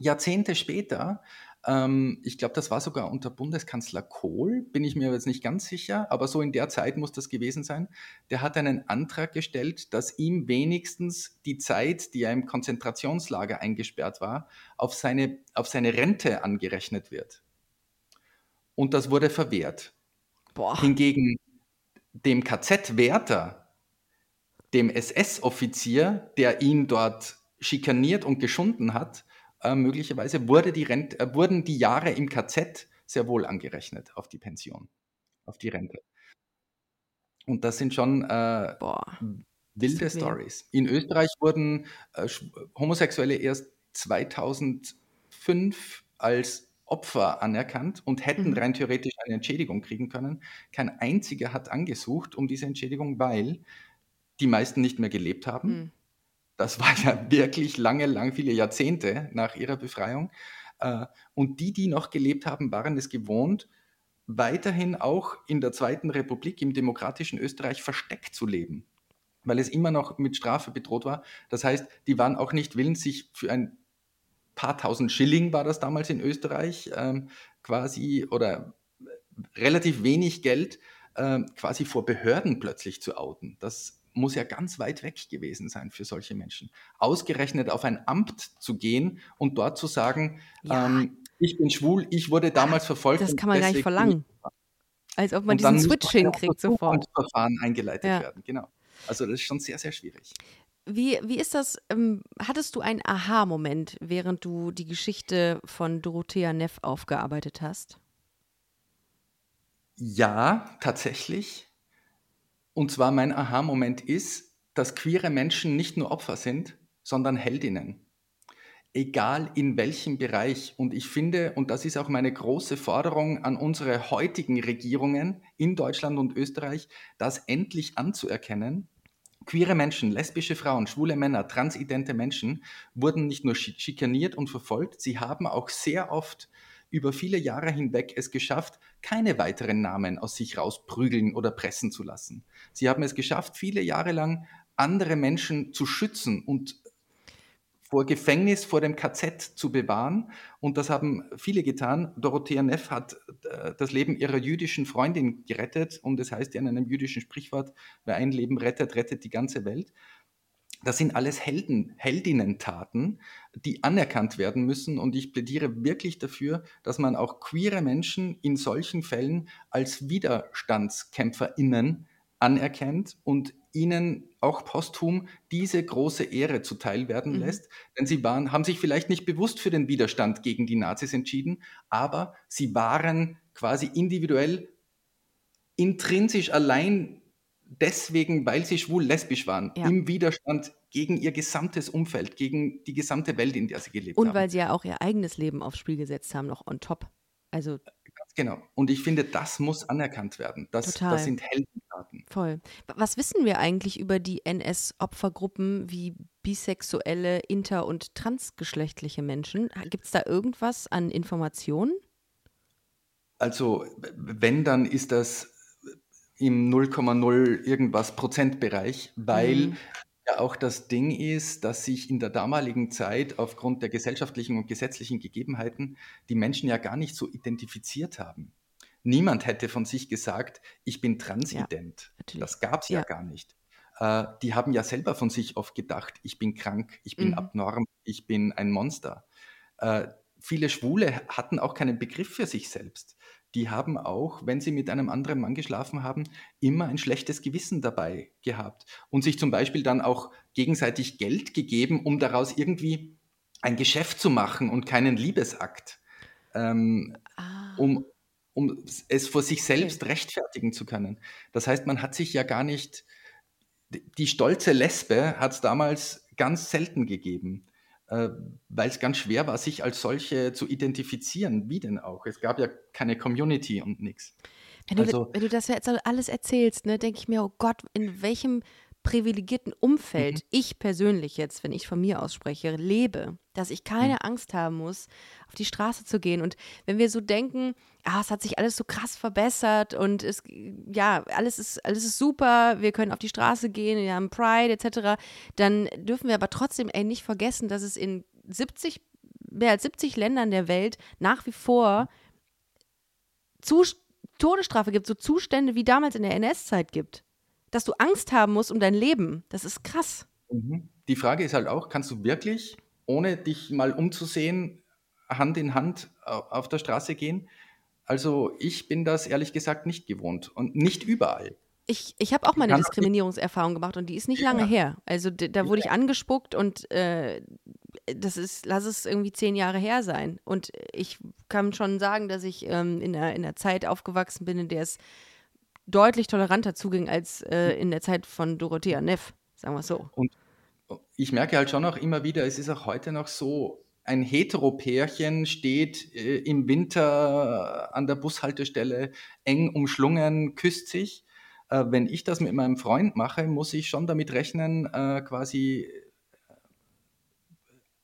Jahrzehnte später, ähm, ich glaube, das war sogar unter Bundeskanzler Kohl, bin ich mir jetzt nicht ganz sicher, aber so in der Zeit muss das gewesen sein. Der hat einen Antrag gestellt, dass ihm wenigstens die Zeit, die er im Konzentrationslager eingesperrt war, auf seine, auf seine Rente angerechnet wird. Und das wurde verwehrt. Boah. Hingegen dem KZ-Wärter, dem SS-Offizier, der ihn dort schikaniert und geschunden hat, äh, möglicherweise wurde die Rente, äh, wurden die Jahre im KZ sehr wohl angerechnet auf die Pension, auf die Rente. Und das sind schon äh, wilde Stories. In Österreich wurden äh, Homosexuelle erst 2005 als Opfer anerkannt und hätten mhm. rein theoretisch eine Entschädigung kriegen können. Kein einziger hat angesucht um diese Entschädigung, weil die meisten nicht mehr gelebt haben. Mhm das war ja wirklich lange, lang, viele Jahrzehnte nach ihrer Befreiung. Äh, und die, die noch gelebt haben, waren es gewohnt, weiterhin auch in der Zweiten Republik, im demokratischen Österreich, versteckt zu leben, weil es immer noch mit Strafe bedroht war. Das heißt, die waren auch nicht willens, sich für ein paar tausend Schilling, war das damals in Österreich, ähm, quasi, oder relativ wenig Geld, ähm, quasi vor Behörden plötzlich zu outen. Das muss ja ganz weit weg gewesen sein für solche Menschen. Ausgerechnet auf ein Amt zu gehen und dort zu sagen, ja. ähm, ich bin schwul, ich wurde damals verfolgt. Das kann man gar nicht verlangen. Als ob man diesen Switch hinkriegt sofort. Verfahren eingeleitet ja. werden, genau. Also das ist schon sehr, sehr schwierig. Wie, wie ist das? Ähm, hattest du einen Aha-Moment, während du die Geschichte von Dorothea Neff aufgearbeitet hast? Ja, tatsächlich. Und zwar mein Aha-Moment ist, dass queere Menschen nicht nur Opfer sind, sondern Heldinnen. Egal in welchem Bereich. Und ich finde, und das ist auch meine große Forderung an unsere heutigen Regierungen in Deutschland und Österreich, das endlich anzuerkennen. Queere Menschen, lesbische Frauen, schwule Männer, transidente Menschen wurden nicht nur schikaniert und verfolgt, sie haben auch sehr oft über viele Jahre hinweg es geschafft, keine weiteren Namen aus sich rausprügeln oder pressen zu lassen. Sie haben es geschafft, viele Jahre lang andere Menschen zu schützen und vor Gefängnis, vor dem KZ zu bewahren. Und das haben viele getan. Dorothea Neff hat äh, das Leben ihrer jüdischen Freundin gerettet. Und es das heißt ja in einem jüdischen Sprichwort, wer ein Leben rettet, rettet die ganze Welt. Das sind alles Helden, Heldinnentaten, die anerkannt werden müssen. Und ich plädiere wirklich dafür, dass man auch queere Menschen in solchen Fällen als WiderstandskämpferInnen anerkennt und ihnen auch posthum diese große Ehre zuteil werden mhm. lässt. Denn sie waren, haben sich vielleicht nicht bewusst für den Widerstand gegen die Nazis entschieden, aber sie waren quasi individuell, intrinsisch allein deswegen, weil sie schwul-lesbisch waren, ja. im Widerstand gegen ihr gesamtes Umfeld, gegen die gesamte Welt, in der sie gelebt Und haben. Und weil sie ja auch ihr eigenes Leben aufs Spiel gesetzt haben, noch on top. Also Ganz genau. Und ich finde, das muss anerkannt werden. Das, Total. das sind Heldentaten. Voll. Was wissen wir eigentlich über die NS-Opfergruppen wie bisexuelle, inter- und transgeschlechtliche Menschen? Gibt es da irgendwas an Informationen? Also, wenn, dann ist das im 0,0 irgendwas Prozentbereich, weil mhm. ja auch das Ding ist, dass sich in der damaligen Zeit aufgrund der gesellschaftlichen und gesetzlichen Gegebenheiten die Menschen ja gar nicht so identifiziert haben. Niemand hätte von sich gesagt, ich bin transident. Ja, das gab es ja. ja. gar nicht. Äh, die haben ja selber von sich oft gedacht, ich bin krank, ich bin mhm. abnorm, ich bin ein Monster. Äh, viele Schwule hatten auch keinen Begriff für sich selbst die haben auch, wenn sie mit einem anderen Mann geschlafen haben, immer ein schlechtes Gewissen dabei gehabt und sich zum Beispiel dann auch gegenseitig Geld gegeben, um daraus irgendwie ein Geschäft zu machen und keinen Liebesakt, ähm, ah. um, um es vor sich selbst okay. rechtfertigen zu können. Das heißt, man hat sich ja gar nicht, die stolze Lesbe hat es damals ganz selten gegeben weil es ganz schwer war, sich als solche zu identifizieren. Wie denn auch? Es gab ja keine Community und nichts. Wenn, also, wenn du das jetzt alles erzählst, ne, denke ich mir, oh Gott, in welchem privilegierten Umfeld mhm. ich persönlich jetzt, wenn ich von mir aus spreche, lebe, dass ich keine mhm. Angst haben muss, auf die Straße zu gehen. Und wenn wir so denken, ah, es hat sich alles so krass verbessert und es, ja, alles ist, alles ist super, wir können auf die Straße gehen, wir haben Pride etc., dann dürfen wir aber trotzdem ey, nicht vergessen, dass es in 70, mehr als 70 Ländern der Welt nach wie vor Zus Todesstrafe gibt, so Zustände wie damals in der NS-Zeit gibt dass du Angst haben musst um dein Leben. Das ist krass. Mhm. Die Frage ist halt auch, kannst du wirklich, ohne dich mal umzusehen, Hand in Hand auf der Straße gehen? Also ich bin das ehrlich gesagt nicht gewohnt und nicht überall. Ich, ich habe auch mal eine Diskriminierungserfahrung gemacht und die ist nicht ja. lange her. Also da wurde ich angespuckt und äh, das ist, lass es irgendwie zehn Jahre her sein. Und ich kann schon sagen, dass ich ähm, in, der, in der Zeit aufgewachsen bin, in der es deutlich toleranter zuging als äh, in der Zeit von Dorothea Neff, sagen wir so. Und ich merke halt schon auch immer wieder, es ist auch heute noch so, ein Heteropärchen steht äh, im Winter an der Bushaltestelle eng umschlungen, küsst sich. Äh, wenn ich das mit meinem Freund mache, muss ich schon damit rechnen, äh, quasi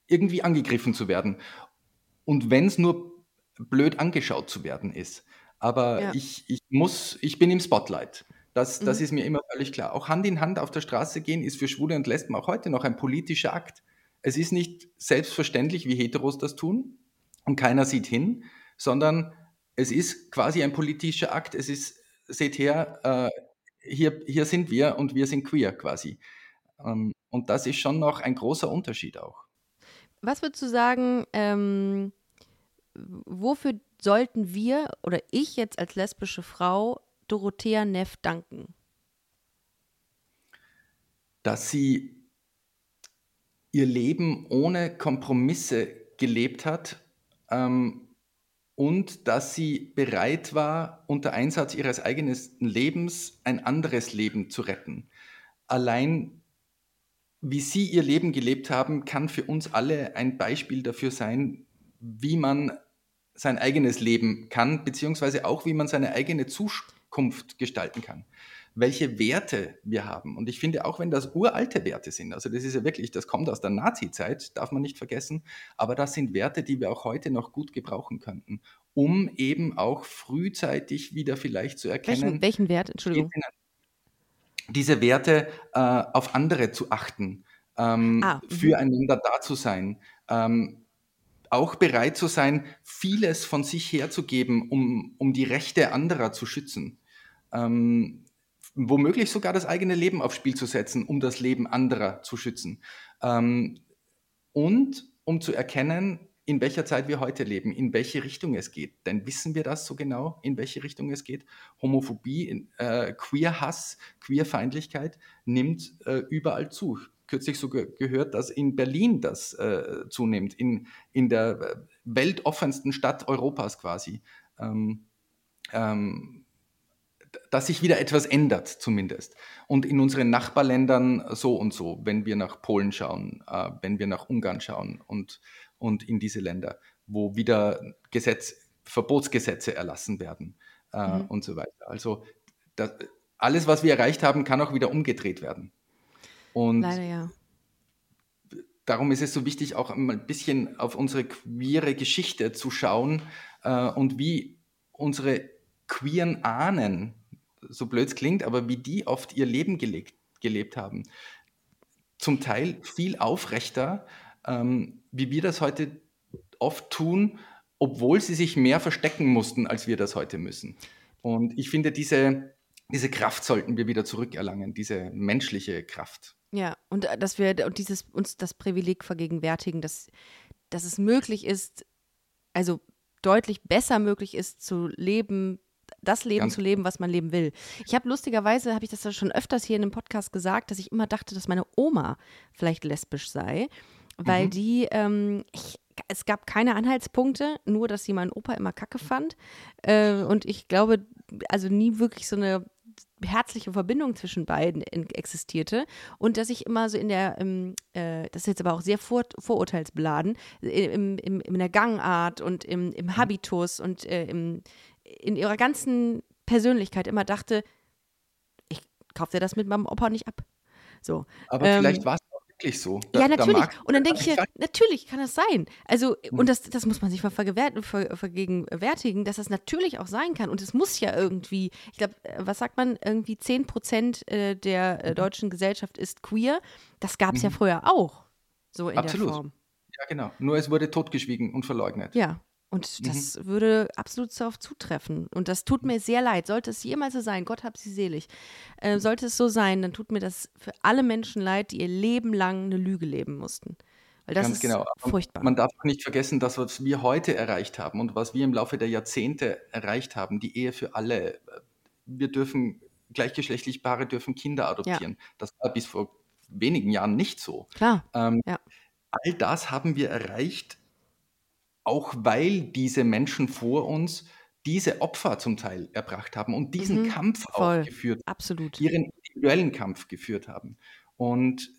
irgendwie angegriffen zu werden. Und wenn es nur blöd angeschaut zu werden ist. Aber ja. ich, ich muss, ich bin im Spotlight. Das, das mhm. ist mir immer völlig klar. Auch Hand in Hand auf der Straße gehen ist für Schwule und Lesben auch heute noch ein politischer Akt. Es ist nicht selbstverständlich, wie Heteros das tun und keiner sieht hin, sondern es ist quasi ein politischer Akt. Es ist, seht her, äh, hier, hier sind wir und wir sind queer quasi. Ähm, und das ist schon noch ein großer Unterschied auch. Was würdest du sagen, ähm, wofür sollten wir oder ich jetzt als lesbische Frau Dorothea Neff danken? Dass sie ihr Leben ohne Kompromisse gelebt hat ähm, und dass sie bereit war, unter Einsatz ihres eigenen Lebens ein anderes Leben zu retten. Allein wie sie ihr Leben gelebt haben, kann für uns alle ein Beispiel dafür sein, wie man sein eigenes Leben kann, beziehungsweise auch, wie man seine eigene Zukunft gestalten kann. Welche Werte wir haben. Und ich finde, auch wenn das uralte Werte sind, also das ist ja wirklich, das kommt aus der Nazi-Zeit, darf man nicht vergessen, aber das sind Werte, die wir auch heute noch gut gebrauchen könnten. um eben auch frühzeitig wieder vielleicht zu erkennen. Welchen, welchen Wert, Entschuldigung? Diese Werte äh, auf andere zu achten, ähm, ah, mhm. füreinander da zu sein, ähm, auch bereit zu sein, vieles von sich herzugeben, um, um die Rechte anderer zu schützen. Ähm, womöglich sogar das eigene Leben aufs Spiel zu setzen, um das Leben anderer zu schützen. Ähm, und um zu erkennen, in welcher Zeit wir heute leben, in welche Richtung es geht. Denn wissen wir das so genau, in welche Richtung es geht? Homophobie, äh, Queerhass, Queerfeindlichkeit nimmt äh, überall zu. Kürzlich sogar gehört, dass in Berlin das äh, zunimmt, in, in der äh, weltoffensten Stadt Europas quasi. Ähm, ähm, dass sich wieder etwas ändert zumindest. Und in unseren Nachbarländern so und so, wenn wir nach Polen schauen, äh, wenn wir nach Ungarn schauen und, und in diese Länder, wo wieder Gesetz, Verbotsgesetze erlassen werden äh, mhm. und so weiter. Also das, alles, was wir erreicht haben, kann auch wieder umgedreht werden. Und Leider ja. Darum ist es so wichtig, auch ein bisschen auf unsere queere Geschichte zu schauen äh, und wie unsere queeren Ahnen so blöd es klingt, aber wie die oft ihr Leben gelebt, gelebt haben. Zum Teil viel aufrechter, ähm, wie wir das heute oft tun, obwohl sie sich mehr verstecken mussten, als wir das heute müssen. Und ich finde, diese, diese Kraft sollten wir wieder zurückerlangen, diese menschliche Kraft. Ja, und äh, dass wir und dieses, uns das Privileg vergegenwärtigen, dass, dass es möglich ist, also deutlich besser möglich ist zu leben, das Leben Ganz zu leben, was man leben will. Ich habe lustigerweise, habe ich das schon öfters hier in einem Podcast gesagt, dass ich immer dachte, dass meine Oma vielleicht lesbisch sei, weil mhm. die, ähm, ich, es gab keine Anhaltspunkte, nur dass sie meinen Opa immer kacke fand. Äh, und ich glaube, also nie wirklich so eine herzliche Verbindung zwischen beiden existierte und dass ich immer so in der, im, äh, das ist jetzt aber auch sehr vor, vorurteilsbeladen, im, im, in der Gangart und im, im mhm. Habitus und äh, im, in ihrer ganzen Persönlichkeit immer dachte, ich kaufe dir das mit meinem Opa nicht ab. So. Aber ähm, vielleicht war es wirklich so. Da, ja, natürlich. Und dann denke ich, ja, natürlich kann das sein. Also, hm. und das, das muss man sich mal vergegenwärtigen, dass das natürlich auch sein kann. Und es muss ja irgendwie, ich glaube, äh, was sagt man, irgendwie 10 Prozent äh, der äh, mhm. deutschen Gesellschaft ist queer. Das gab es mhm. ja früher auch. So in Absolut. der Form. Ja, genau. Nur es wurde totgeschwiegen und verleugnet. Ja, und das mhm. würde absolut darauf zutreffen. Und das tut mir sehr leid. Sollte es jemals so sein, Gott hab sie selig, äh, sollte es so sein, dann tut mir das für alle Menschen leid, die ihr Leben lang eine Lüge leben mussten. Weil das Ganz ist genau. furchtbar. Man darf nicht vergessen, dass was wir heute erreicht haben und was wir im Laufe der Jahrzehnte erreicht haben, die Ehe für alle. Wir dürfen, gleichgeschlechtlich Paare dürfen Kinder adoptieren. Ja. Das war bis vor wenigen Jahren nicht so. Klar. Ähm, ja. All das haben wir erreicht auch weil diese Menschen vor uns diese Opfer zum Teil erbracht haben und diesen mhm, Kampf voll, auch geführt absolut. ihren individuellen Kampf geführt haben. Und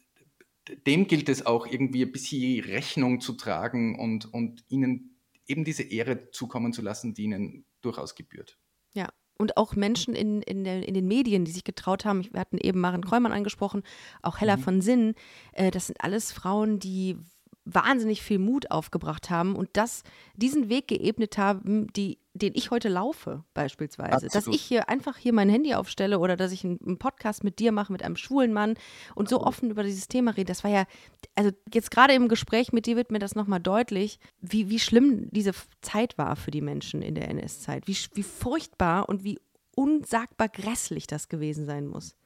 dem gilt es auch irgendwie ein bisschen Rechnung zu tragen und, und ihnen eben diese Ehre zukommen zu lassen, die ihnen durchaus gebührt. Ja, und auch Menschen in, in, der, in den Medien, die sich getraut haben. Wir hatten eben Maren Kräumann angesprochen, auch Hella mhm. von Sinn. Äh, das sind alles Frauen, die wahnsinnig viel Mut aufgebracht haben und das, diesen Weg geebnet haben, die, den ich heute laufe, beispielsweise. Absolut. Dass ich hier einfach hier mein Handy aufstelle oder dass ich einen, einen, Podcast mit dir mache, mit einem schwulen Mann und so offen über dieses Thema rede. Das war ja, also jetzt gerade im Gespräch mit dir wird mir das nochmal deutlich, wie, wie schlimm diese Zeit war für die Menschen in der NS-Zeit. Wie, wie furchtbar und wie unsagbar grässlich das gewesen sein muss.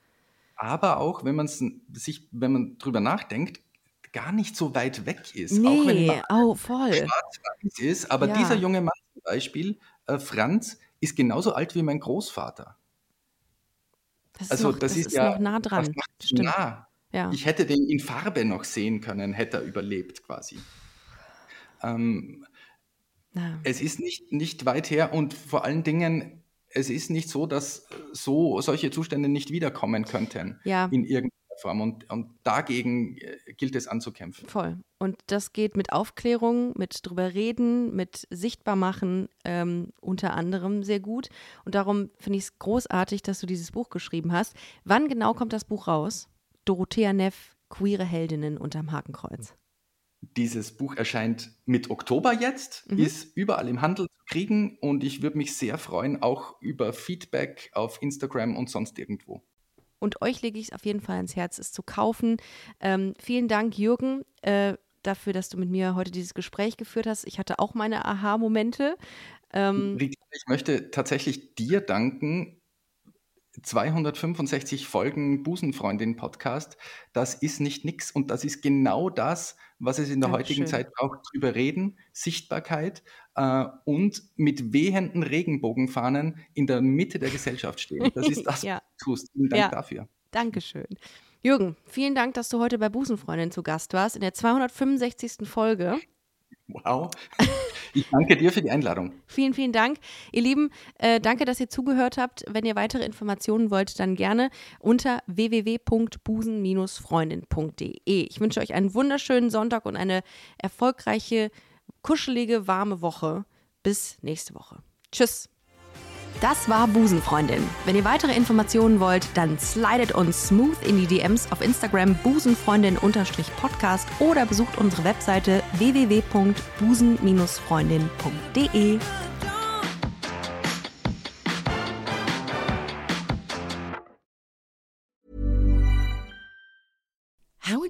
Aber auch, wenn man sich, wenn man drüber nachdenkt, gar nicht so weit weg ist. Nee, auch wenn oh, voll. schwarz ist. Aber ja. dieser junge Mann zum Beispiel, äh, Franz, ist genauso alt wie mein Großvater. Das also noch, das, das, ist, ist ja noch nah dran. Nah. Ja. Ich hätte den in Farbe noch sehen können, hätte er überlebt quasi. Ähm, es ist nicht, nicht weit her und vor allen Dingen, es ist nicht so, dass so solche Zustände nicht wiederkommen könnten ja. in irgendeiner Form. Und, und dagegen äh, gilt es anzukämpfen. Voll. Und das geht mit Aufklärung, mit drüber reden, mit Sichtbarmachen ähm, unter anderem sehr gut. Und darum finde ich es großartig, dass du dieses Buch geschrieben hast. Wann genau kommt das Buch raus? Dorothea Neff, Queere Heldinnen unterm Hakenkreuz. Dieses Buch erscheint mit Oktober jetzt, mhm. ist überall im Handel zu kriegen und ich würde mich sehr freuen, auch über Feedback auf Instagram und sonst irgendwo. Und euch lege ich es auf jeden Fall ans Herz, es zu kaufen. Ähm, vielen Dank, Jürgen, äh, dafür, dass du mit mir heute dieses Gespräch geführt hast. Ich hatte auch meine Aha-Momente. Ähm, ich möchte tatsächlich dir danken. 265 Folgen Busenfreundin-Podcast, das ist nicht nix und das ist genau das, was es in der Dankeschön. heutigen Zeit braucht. Drüber reden, Sichtbarkeit äh, und mit wehenden Regenbogenfahnen in der Mitte der Gesellschaft stehen. Das ist das, ja. was du tust. Vielen Dank ja. dafür. Dankeschön. Jürgen, vielen Dank, dass du heute bei Busenfreundin zu Gast warst, in der 265. Folge. Wow. Ich danke dir für die Einladung. vielen, vielen Dank. Ihr Lieben, äh, danke, dass ihr zugehört habt. Wenn ihr weitere Informationen wollt, dann gerne unter www.busen-freundin.de. Ich wünsche euch einen wunderschönen Sonntag und eine erfolgreiche, kuschelige, warme Woche. Bis nächste Woche. Tschüss. Das war Busenfreundin. Wenn ihr weitere Informationen wollt, dann slidet uns smooth in die DMs auf Instagram busenfreundin-podcast oder besucht unsere Webseite www.busen-freundin.de.